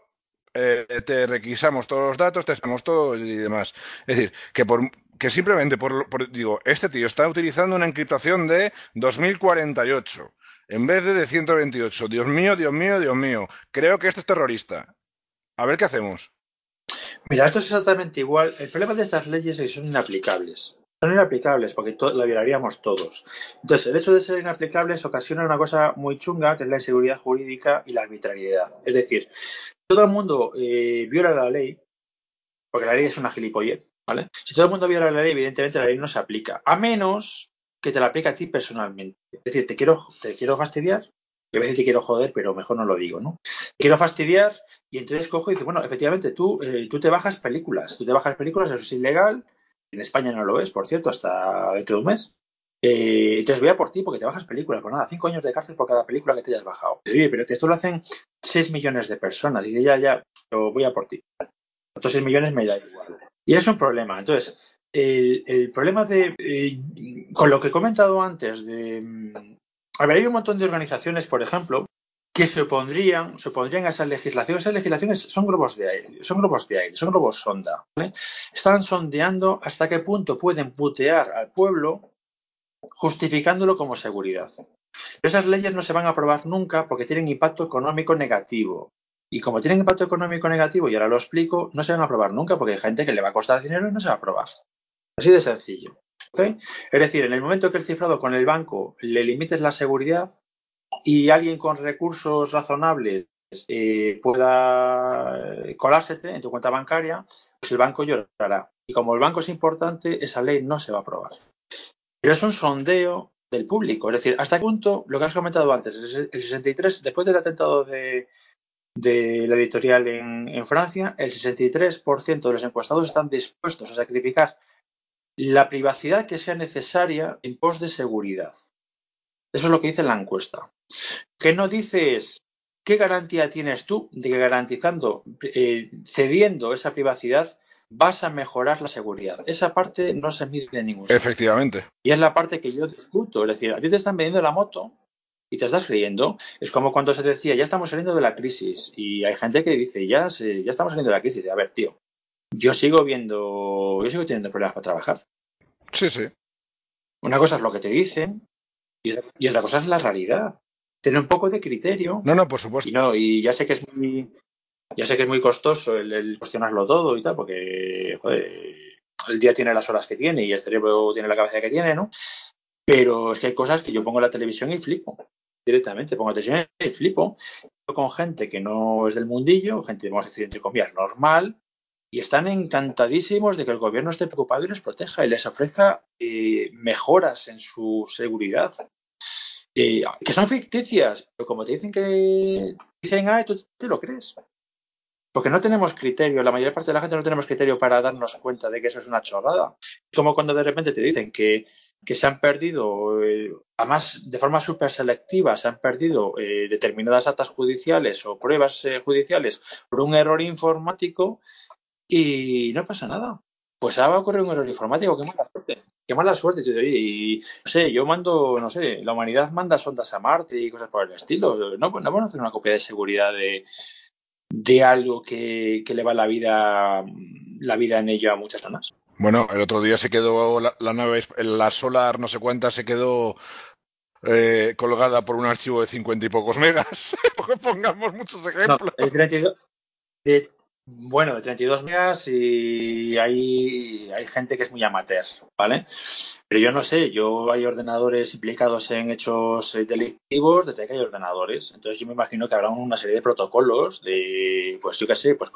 eh, te requisamos todos los datos, te hacemos todo y demás. Es decir, que por que simplemente por, por- digo, este tío está utilizando una encriptación de 2048 en vez de de 128. Dios mío, Dios mío, Dios mío. Creo que este es terrorista. A ver qué hacemos. Mira, esto es exactamente igual. El problema de estas leyes es que son inaplicables. Son inaplicables porque la violaríamos todos. Entonces, el hecho de ser inaplicables ocasiona una cosa muy chunga, que es la inseguridad jurídica y la arbitrariedad. Es decir, todo el mundo eh, viola la ley porque la ley es una gilipollez, ¿vale? Si todo el mundo viola la ley, evidentemente la ley no se aplica, a menos que te la aplique a ti personalmente. Es decir, te quiero, te quiero fastidiar, y a veces te quiero joder, pero mejor no lo digo, ¿no? Quiero fastidiar y entonces cojo y dice, bueno, efectivamente, tú, eh, tú te bajas películas, tú te bajas películas, eso es ilegal, en España no lo es, por cierto, hasta dentro de un mes. Eh, entonces voy a por ti porque te bajas películas. Pues nada, cinco años de cárcel por cada película que te hayas bajado. Oye, pero que esto lo hacen 6 millones de personas. Y dice, ya, ya, yo voy a por ti. Otros 6 millones me da igual. Y es un problema. Entonces, el, problema de. eh, con lo que he comentado antes, de. A ver, hay un montón de organizaciones, por ejemplo, que se opondrían, se opondrían a esa legislación. Esas legislaciones son globos de aire, son globos de aire, son globos sonda. ¿vale? Están sondeando hasta qué punto pueden putear al pueblo justificándolo como seguridad. Esas leyes no se van a aprobar nunca porque tienen impacto económico negativo. Y como tienen impacto económico negativo, y ahora lo explico, no se van a aprobar nunca porque hay gente que le va a costar dinero y no se va a aprobar. Así de sencillo. Es decir, en el momento que el cifrado con el banco le limites la seguridad y alguien con recursos razonables eh, pueda colársete en tu cuenta bancaria, pues el banco llorará. Y como el banco es importante, esa ley no se va a aprobar. Pero es un sondeo del público. Es decir, hasta qué punto, lo que has comentado antes, el 63, después del atentado de, la editorial en Francia, el 63% de los encuestados están dispuestos a sacrificar la privacidad que sea necesaria en pos de seguridad. Eso es lo que dice la encuesta. Que no dice es qué garantía tienes tú de que garantizando, eh, cediendo esa privacidad, vas a mejorar la seguridad. Esa parte no se mide en ningún sitio. Efectivamente. Y es la parte que yo discuto. Es decir, a ti te están vendiendo la moto y te estás creyendo. Es como cuando se decía, ya estamos saliendo de la crisis. Y hay gente que dice, ya, se- ya estamos saliendo de la crisis. A ver, tío, yo sigo viendo, yo sigo teniendo problemas para trabajar. Sí, sí. Una cosa es lo que te dicen y otra, y otra cosa es la realidad. Tener un poco de criterio. No, no, por supuesto. Y no, y ya sé que es muy, ya sé que es muy costoso el, el cuestionarlo todo y tal, porque joder, el día tiene las horas que tiene y el cerebro tiene la cabeza que tiene, ¿no? Pero es que hay cosas que yo pongo en la televisión y flipo. Directamente pongo la televisión y flipo. Con gente que no es del mundillo, gente, vamos a decir, entre comillas, normal, y están encantadísimos de que el gobierno esté preocupado y les proteja y les ofrezca eh, mejoras en su seguridad. Eh, que son ficticias, pero como te dicen que dicen, ah, tú te lo crees. Porque no tenemos criterio, la mayor parte de la gente no tenemos criterio para darnos cuenta de que eso es una chorrada. Como cuando de repente te dicen que, que se han perdido, eh, además de forma súper selectiva, se han perdido eh, determinadas actas judiciales o pruebas eh, judiciales por un error informático y no pasa nada. Pues ahora va a ocurrir un error informático, qué mala suerte. Qué mala suerte, tío. Y, no sé, yo mando, no sé, la humanidad manda sondas a Marte y cosas por el estilo. No, no vamos a hacer una copia de seguridad de, de algo que, que le va la vida, la vida en ello a muchas zonas. Bueno, el otro día se quedó la, la nave, la Solar, no sé cuántas, se quedó eh, colgada por un archivo de cincuenta y pocos megas. Pongamos muchos ejemplos. No, el 32, de, bueno, de 32 megas y hay, hay gente que es muy amateur, ¿vale? Pero yo no sé, yo hay ordenadores implicados en hechos delictivos desde que hay ordenadores. Entonces yo me imagino que habrá una serie de protocolos de, pues yo qué sé, pues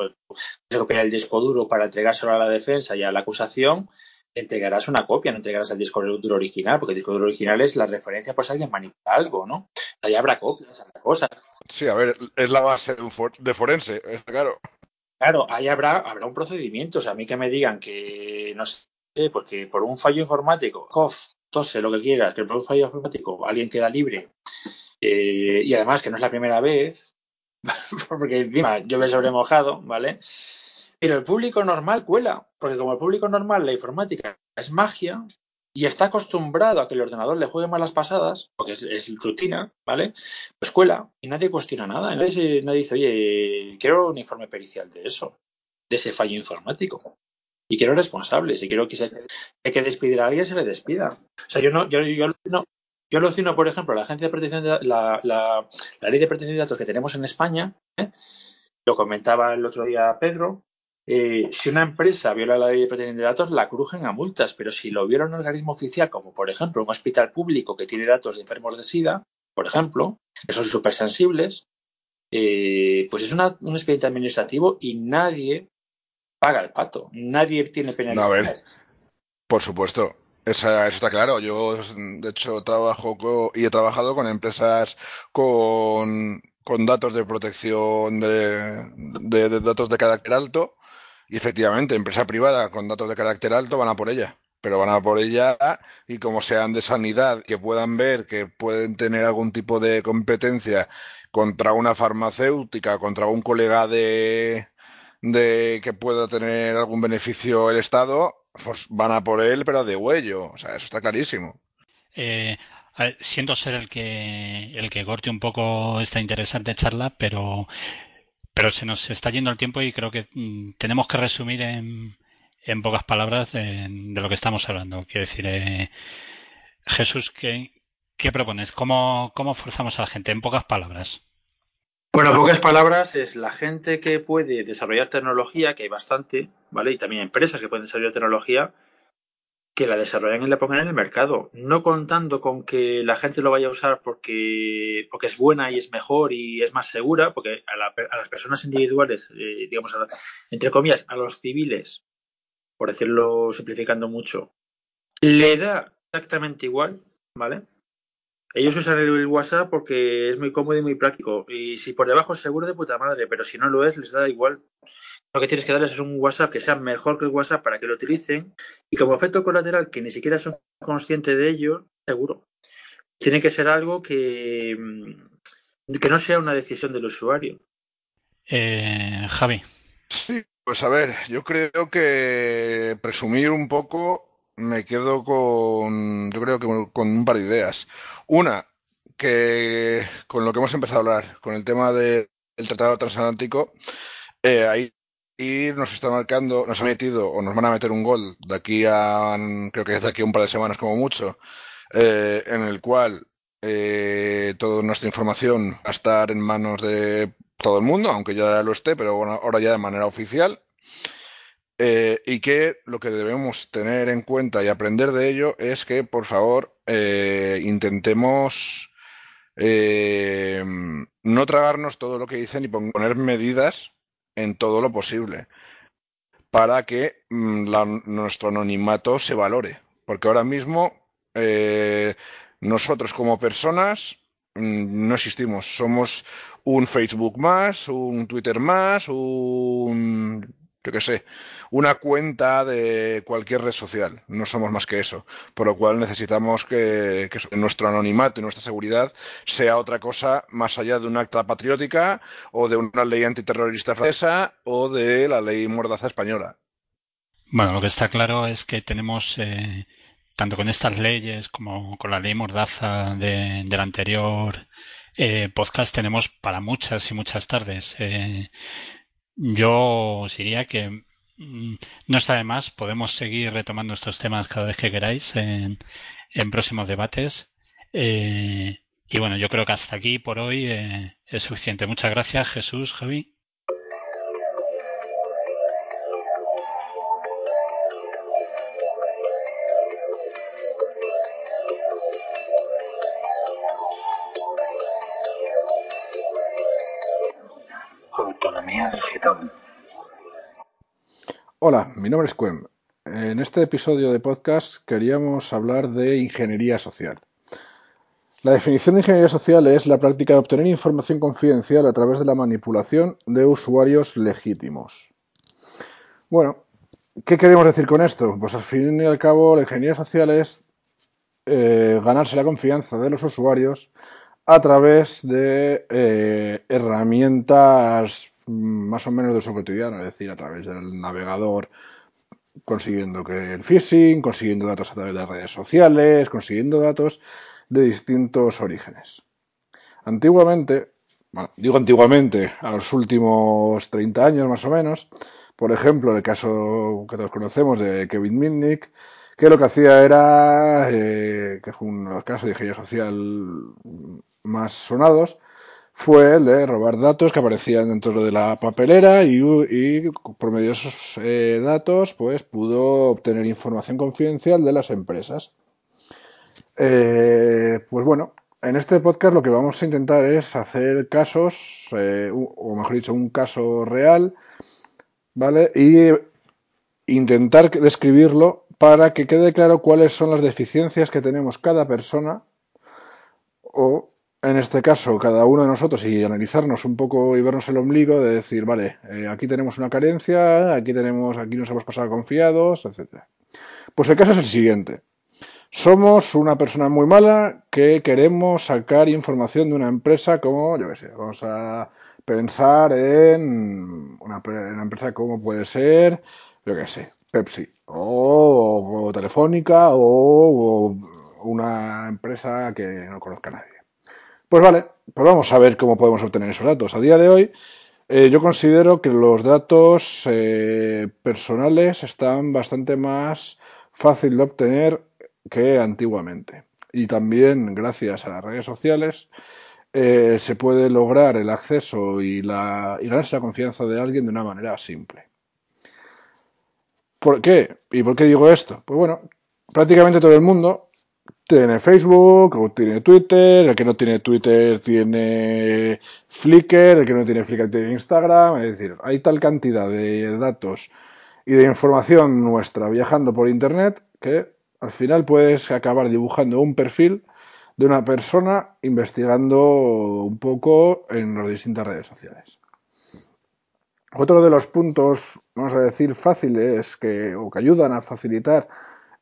se copiará el disco duro para entregárselo a la defensa y a la acusación, entregarás una copia, no entregarás el disco duro original, porque el disco duro original es la referencia por si alguien manipula algo, ¿no? Ahí habrá copias, habrá cosas. Sí, a ver, es la base de, forense, claro. Claro, ahí habrá, habrá un procedimiento. O sea, a mí que me digan que, no sé, porque por un fallo informático, cof, tose lo que quieras, que por un fallo informático alguien queda libre. eh, y además que no es la primera vez, porque encima llueve sobre mojado, ¿vale? Pero el público normal cuela, porque como el público normal, la informática es magia y está acostumbrado a que el ordenador le juegue malas pasadas, porque es, rutina, ¿vale? Pues y nadie cuestiona nada. Nadie, nadie dice, oye, quiero un informe pericial de eso, de ese fallo informático. Y quiero responsables, y quiero que se hay que despedir a alguien, se le despida. O sea, yo no, yo, yo yo alucino, por ejemplo, la agencia de protección de la, la, la ley de protección de datos que tenemos en España, ¿eh? lo comentaba el otro día Pedro, eh, si una empresa viola la ley de protección de datos, la crujen a multas, pero si lo viola un organismo oficial, como por ejemplo un hospital público que tiene datos de enfermos de SIDA, por ejemplo, que son súper sensibles, eh, pues es una- un expediente administrativo y nadie paga el pato. Nadie tiene penalizaciones. No, por supuesto. Eso está claro. Yo, de hecho, trabajo y he trabajado con empresas con, con datos de protección de, de, datos de carácter alto. Y efectivamente, empresa privada con datos de carácter alto van a por ella. Pero van a por ella y como sean de sanidad, que puedan ver que pueden tener algún tipo de competencia contra una farmacéutica, contra un colega de, de que pueda tener algún beneficio el Estado, pues van a por él, pero de huello. O sea, eso está clarísimo. Eh, siento ser el que el que corte un poco esta interesante charla, pero pero se nos está yendo el tiempo y creo que mm, tenemos que resumir en, en pocas palabras de, lo que estamos hablando. Quiero decir, eh, Jesús, ¿qué, ¿qué propones? ¿Cómo, ¿Cómo forzamos a la gente? En pocas palabras. Bueno, en pocas palabras es la gente que puede desarrollar tecnología, que hay bastante, ¿vale? Y también empresas que pueden desarrollar tecnología, que la desarrollan y la pongan en el mercado. No contando con que la gente lo vaya a usar porque, porque es buena y es mejor y es más segura, porque a, las personas individuales, eh, digamos, entre comillas, a los civiles, por decirlo simplificando mucho, le da exactamente igual, ¿vale? Ellos usan el WhatsApp porque es muy cómodo y muy práctico. Y si por debajo es seguro de puta madre, pero si no lo es, les da igual. Lo que tienes que darles es un WhatsApp que sea mejor que el WhatsApp para que lo utilicen. Y como efecto colateral, que ni siquiera son conscientes de ello, seguro. Tiene que ser algo que, mm, que no sea una decisión del usuario. Eh, Javi. Sí, pues a ver, yo creo que presumir un poco me quedo con, yo creo que con un par de ideas. Una, que con lo que hemos empezado a hablar, con el tema del Tratado Transatlántico, eh, ahí nos está marcando, nos ha metido o nos van a meter un gol de aquí a, creo que es de aquí a un par de semanas como mucho, eh, en el cual eh, toda nuestra información va a estar en manos de todo el mundo, aunque ya lo esté, pero bueno, ahora ya de manera oficial. Eh, y que lo que debemos tener en cuenta y aprender de ello es que, por favor, eh, intentemos eh, no tragarnos todo lo que dicen y poner medidas en todo lo posible para que mm, nuestro anonimato se valore. Porque ahora mismo nosotros como personas mm, no existimos. Somos un Facebook más, un Twitter más, un yo qué sé, una cuenta de cualquier red social. No somos más que eso. Por lo cual necesitamos que, nuestro anonimato y nuestra seguridad sea otra cosa más allá de una acta patriótica o de una ley antiterrorista francesa o de la ley mordaza española. Bueno, lo que está claro es que tenemos, eh, tanto con estas leyes como con la ley mordaza de, del anterior eh, podcast, tenemos para muchas y muchas tardes. Eh, yo diría que no está de más, podemos seguir retomando estos temas cada vez que queráis en, próximos debates. Eh, y bueno, yo creo que hasta aquí por hoy eh, es suficiente. Muchas gracias, Jesús, Javi. Hola, mi nombre es Cuen. En este episodio de podcast queríamos hablar de ingeniería social. La definición de ingeniería social es la práctica de obtener información confidencial a través de la manipulación de usuarios legítimos. Bueno, ¿qué queremos decir con esto? Pues al fin y al cabo la ingeniería social es eh, ganarse la confianza de los usuarios a través de eh, herramientas más o menos de uso cotidiano, es decir, a través del navegador, consiguiendo que el phishing, consiguiendo datos a través de redes sociales, consiguiendo datos de distintos orígenes. Antiguamente, bueno, digo antiguamente, a los últimos 30 años más o menos, por ejemplo, el caso que todos conocemos de Kevin Mitnick, que lo que hacía era, eh, que fue uno de los casos de ingeniería social más sonados, fue el de robar datos que aparecían dentro de la papelera y, por medio de esos eh, datos pues pudo obtener información confidencial de las empresas. Eh, pues bueno, en este podcast lo que vamos a intentar es hacer casos, eh, o mejor dicho, un caso real, ¿vale? Y intentar describirlo para que quede claro cuáles son las deficiencias que tenemos cada persona o en este caso cada uno de nosotros y analizarnos un poco y vernos el ombligo de decir, vale, eh, aquí tenemos una carencia, aquí tenemos, aquí nos hemos pasado confiados, etcétera. Pues el caso es el siguiente. Somos una persona muy mala que queremos sacar información de una empresa como, yo qué sé, vamos a pensar en una, una empresa como puede ser, yo qué sé, Pepsi, o, Telefónica, o, una empresa que no conozca nadie. Pues vale, pues vamos a ver cómo podemos obtener esos datos. A día de hoy, eh, yo considero que los datos eh, personales están bastante más fácil de obtener que antiguamente. Y también, gracias a las redes sociales, eh, se puede lograr el acceso y, la, y ganarse la confianza de alguien de una manera simple. ¿Por qué? ¿Y por qué digo esto? Pues bueno, prácticamente todo el mundo tiene Facebook o tiene Twitter, el que no tiene Twitter tiene Flickr, el que no tiene Flickr tiene Instagram, es decir, hay tal cantidad de datos y de información nuestra viajando por Internet que al final puedes acabar dibujando un perfil de una persona investigando un poco en las distintas redes sociales. Otro de los puntos, vamos a decir, fáciles que, o que ayudan a facilitar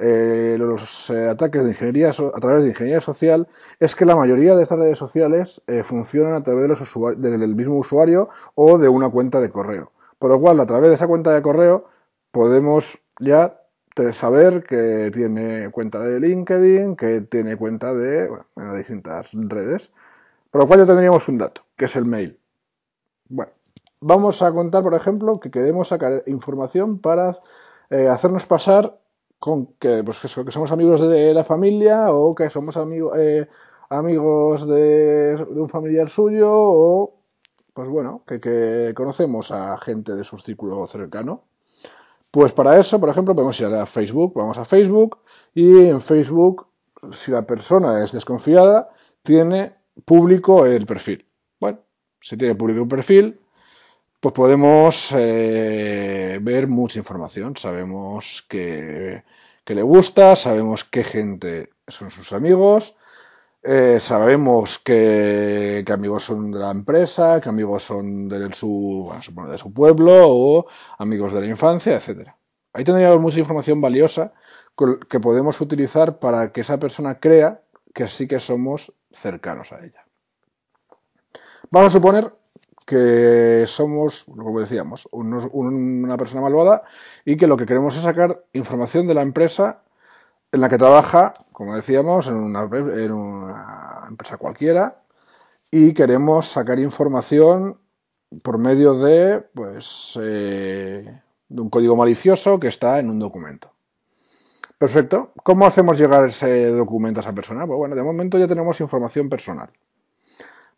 eh, los eh, ataques de ingeniería a través de ingeniería social es que la mayoría de estas redes sociales eh, funcionan a través de los del mismo usuario o de una cuenta de correo. Por lo cual, a través de esa cuenta de correo podemos ya saber que tiene cuenta de LinkedIn, que tiene cuenta de bueno, distintas redes. Por lo cual ya tendríamos un dato, que es el mail. Bueno, vamos a contar, por ejemplo, que queremos sacar información para hacernos pasar con que, pues, que, somos amigos de la familia o que somos amigo, eh, amigos de, un familiar suyo o, pues bueno, que, que conocemos a gente de su círculo cercano. Pues para eso, por ejemplo, podemos ir a Facebook, vamos a Facebook y en Facebook, si la persona es desconfiada, tiene público el perfil. Bueno, si tiene público el perfil, pues podemos eh, ver mucha información. Sabemos que, le gusta, sabemos qué gente son sus amigos, eh, sabemos que, que, amigos son de la empresa, que amigos son de su, de su pueblo o amigos de la infancia, etcétera. Ahí tendríamos mucha información valiosa que podemos utilizar para que esa persona crea que sí que somos cercanos a ella. Vamos a suponer que somos, como decíamos, una persona malvada y que lo que queremos es sacar información de la empresa en la que trabaja, como decíamos, en una, en una empresa cualquiera y queremos sacar información por medio de, pues, eh, de un código malicioso que está en un documento. Perfecto. ¿Cómo hacemos llegar ese documento a esa persona? Pues bueno, de momento ya tenemos información personal.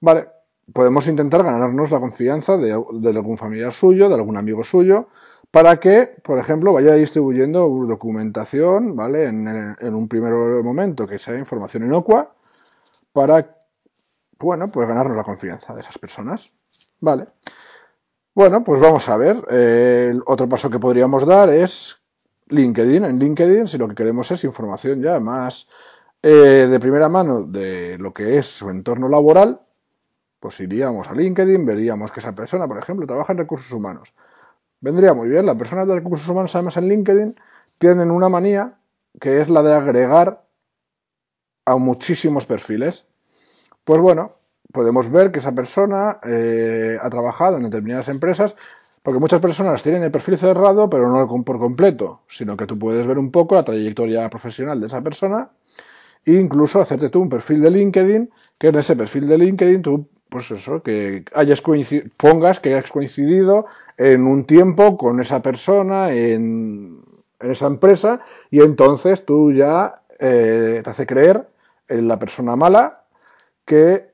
Vale, podemos intentar ganarnos la confianza de, algún familiar suyo, de algún amigo suyo, para que, por ejemplo, vaya distribuyendo documentación, ¿vale? En, en, un primer momento que sea información inocua, para, bueno, pues ganarnos la confianza de esas personas. Vale. Bueno, pues vamos a ver. Eh, el otro paso que podríamos dar es LinkedIn. En LinkedIn, si lo que queremos es información ya más eh, de primera mano de lo que es su entorno laboral, pues iríamos a LinkedIn, veríamos que esa persona, por ejemplo, trabaja en recursos humanos. Vendría muy bien. Las personas de recursos humanos, además, en LinkedIn tienen una manía que es la de agregar a muchísimos perfiles. Pues bueno, podemos ver que esa persona eh, ha trabajado en determinadas empresas, porque muchas personas tienen el perfil cerrado, pero no por completo, sino que tú puedes ver un poco la trayectoria profesional de esa persona e incluso hacerte tú un perfil de LinkedIn, que en ese perfil de LinkedIn tú pues eso, que hayas pongas que hayas coincidido en un tiempo con esa persona, en, esa empresa, y entonces tú ya eh, te hace creer en la persona mala que,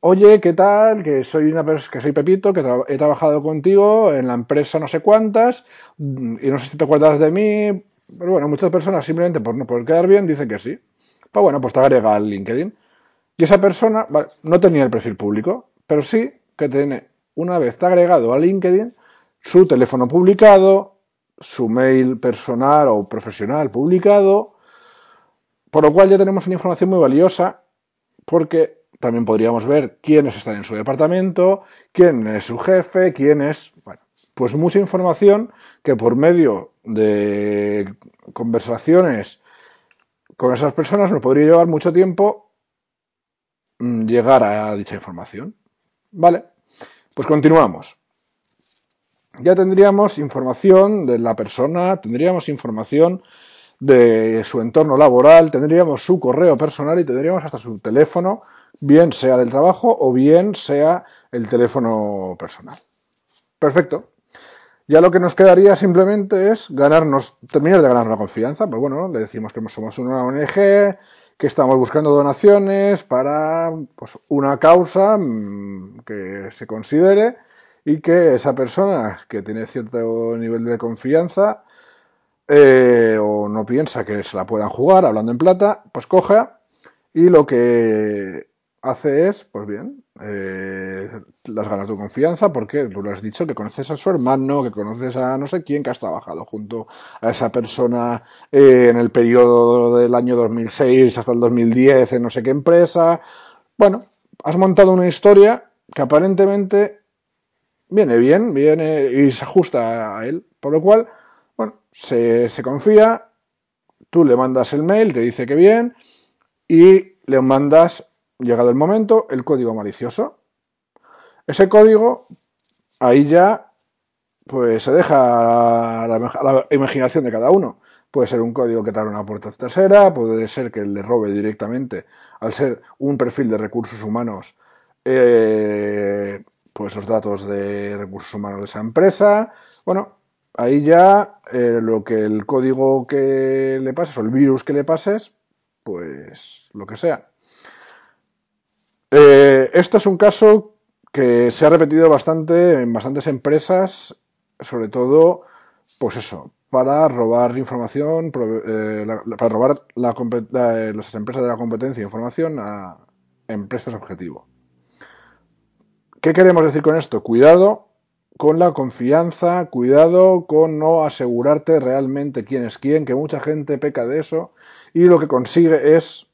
oye, ¿qué tal? Que soy una que soy Pepito, que he trabajado contigo en la empresa no sé cuántas, y no sé si te acuerdas de mí, pero bueno, muchas personas simplemente por no poder quedar bien dicen que sí. Pues bueno, pues te agrega al LinkedIn. Y esa persona vale, no tenía el perfil público, pero sí que tiene, una vez agregado a LinkedIn, su teléfono publicado, su mail personal o profesional publicado, por lo cual ya tenemos una información muy valiosa porque también podríamos ver quiénes están en su departamento, quién es su jefe, quién es... Bueno, pues mucha información que por medio de conversaciones con esas personas nos podría llevar mucho tiempo llegar a dicha información. Vale, pues continuamos. Ya tendríamos información de la persona, tendríamos información de su entorno laboral, tendríamos su correo personal y tendríamos hasta su teléfono, bien sea del trabajo o bien sea el teléfono personal. Perfecto. Ya lo que nos quedaría simplemente es ganarnos, terminar de ganar la confianza. Pues bueno, le decimos que somos una ONG, que estamos buscando donaciones para pues, una causa mm, que se considere y que esa persona que tiene cierto nivel de confianza eh, o no piensa que se la puedan jugar, hablando en plata, pues coja y lo que hace es, pues bien, eh, las ganas de confianza porque tú lo has dicho que conoces a su hermano, que conoces a no sé quién, que has trabajado junto a esa persona eh, en el periodo del año 2006 hasta el 2010 en no sé qué empresa. Bueno, has montado una historia que aparentemente viene bien, viene y se ajusta a él, por lo cual, bueno, se, se confía, tú le mandas el mail, te dice que bien y le mandas llegado el momento, el código malicioso. Ese código, ahí ya, pues se deja la, la, imaginación de cada uno. Puede ser un código que te una puerta tercera, puede ser que le robe directamente, al ser un perfil de recursos humanos, eh, pues los datos de recursos humanos de esa empresa. Bueno, ahí ya eh, lo que el código que le pases o el virus que le pases, pues lo que sea. Eh, esto es un caso que se ha repetido bastante en bastantes empresas, sobre todo, pues eso, para robar información, eh, para robar la, la, las empresas de la competencia de información a empresas objetivo. ¿Qué queremos decir con esto? Cuidado con la confianza, cuidado con no asegurarte realmente quién es quién, que mucha gente peca de eso y lo que consigue es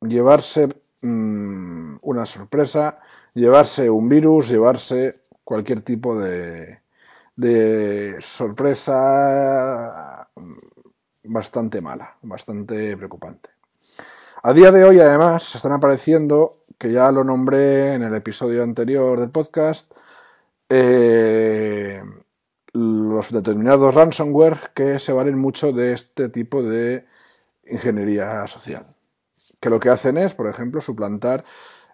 llevarse mmm, una sorpresa, llevarse un virus, llevarse cualquier tipo de, sorpresa bastante mala, bastante preocupante. A día de hoy, además, están apareciendo, que ya lo nombré en el episodio anterior del podcast, eh, los determinados ransomware que se valen mucho de este tipo de ingeniería social que lo que hacen es, por ejemplo, suplantar,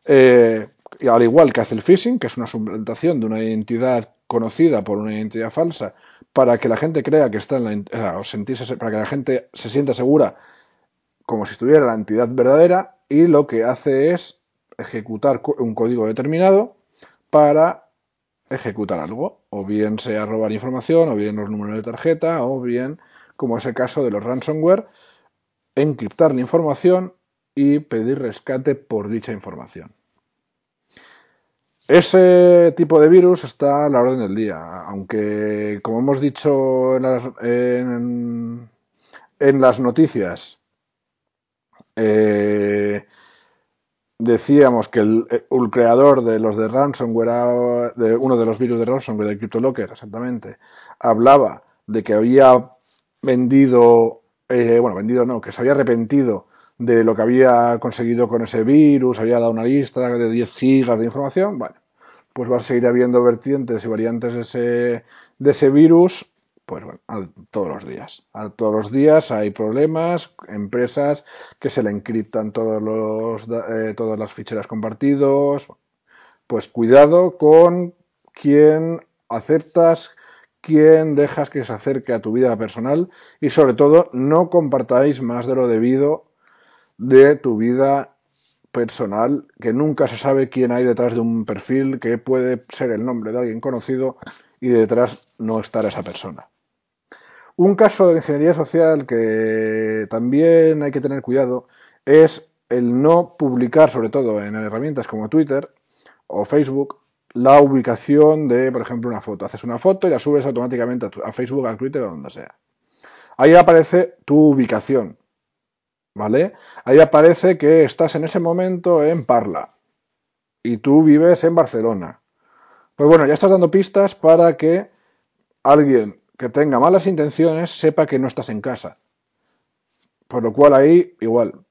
eh, al igual que hace el phishing, que es una suplantación de una identidad conocida por una identidad falsa, para que la gente crea que está en la, o para que la gente se sienta segura como si estuviera la entidad verdadera, y lo que hace es ejecutar un código determinado para ejecutar algo, o bien sea robar información, o bien los números de tarjeta, o bien, como es el caso de los ransomware, encriptar la información y pedir rescate por dicha información. Ese tipo de virus está a la orden del día, aunque como hemos dicho en las, noticias, eh, decíamos que el, el, creador de los de ransomware, de uno de los virus de ransomware, de CryptoLocker exactamente, hablaba de que había vendido, eh, bueno, vendido no, que se había arrepentido de lo que había conseguido con ese virus, había dado una lista de 10 gigas de información, bueno, pues va a seguir habiendo vertientes y variantes de ese, de ese virus, pues bueno, a, todos los días. A todos los días hay problemas, empresas que se le encriptan todos los, eh, todas las ficheras compartidos, pues cuidado con quién aceptas, quién dejas que se acerque a tu vida personal y sobre todo no compartáis más de lo debido de tu vida personal, que nunca se sabe quién hay detrás de un perfil, que puede ser el nombre de alguien conocido y detrás no estar esa persona. Un caso de ingeniería social que también hay que tener cuidado es el no publicar, sobre todo en herramientas como Twitter o Facebook, la ubicación de, por ejemplo, una foto. Haces una foto y la subes automáticamente a, Facebook, a Twitter o donde sea. Ahí aparece tu ubicación, ¿vale? Ahí aparece que estás en ese momento en Parla y tú vives en Barcelona. Pues bueno, ya estás dando pistas para que alguien que tenga malas intenciones sepa que no estás en casa. Por lo cual ahí, igual,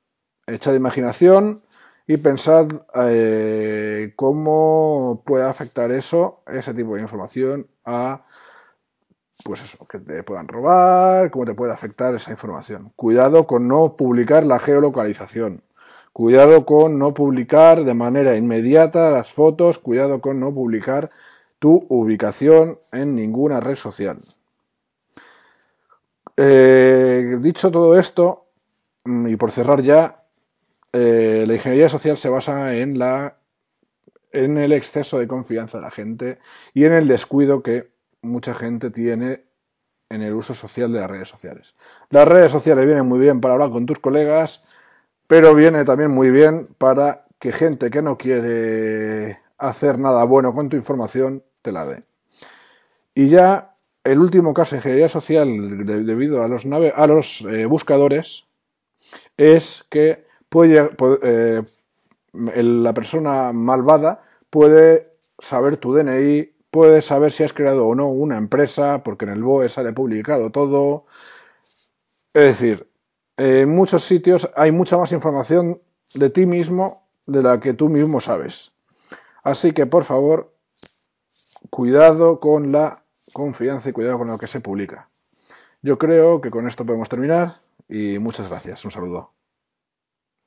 echad imaginación y pensad eh, cómo puede afectar eso, ese tipo de información, a pues eso, que te puedan robar, cómo te puede afectar esa información. Cuidado con no publicar la geolocalización. Cuidado con no publicar de manera inmediata las fotos. Cuidado con no publicar tu ubicación en ninguna red social. Eh, dicho todo esto, mm, y por cerrar ya, eh, la ingeniería social se basa en la en el exceso de confianza de la gente y en el descuido que mucha gente tiene en el uso social de las redes sociales. Las redes sociales vienen muy bien para hablar con tus colegas, pero viene también muy bien para que gente que no quiere hacer nada bueno con tu información te la dé. Y ya el último caso de ingeniería social de- debido a los, nave- a los eh, buscadores es que puede, eh, la persona malvada puede saber tu DNI, puede saber si has creado o no una empresa, porque en el BOE sale publicado todo. Es decir, en muchos sitios hay mucha más información de ti mismo de la que tú mismo sabes. Así que, por favor, cuidado con la confianza y cuidado con lo que se publica. Yo creo que con esto podemos terminar y muchas gracias. Un saludo.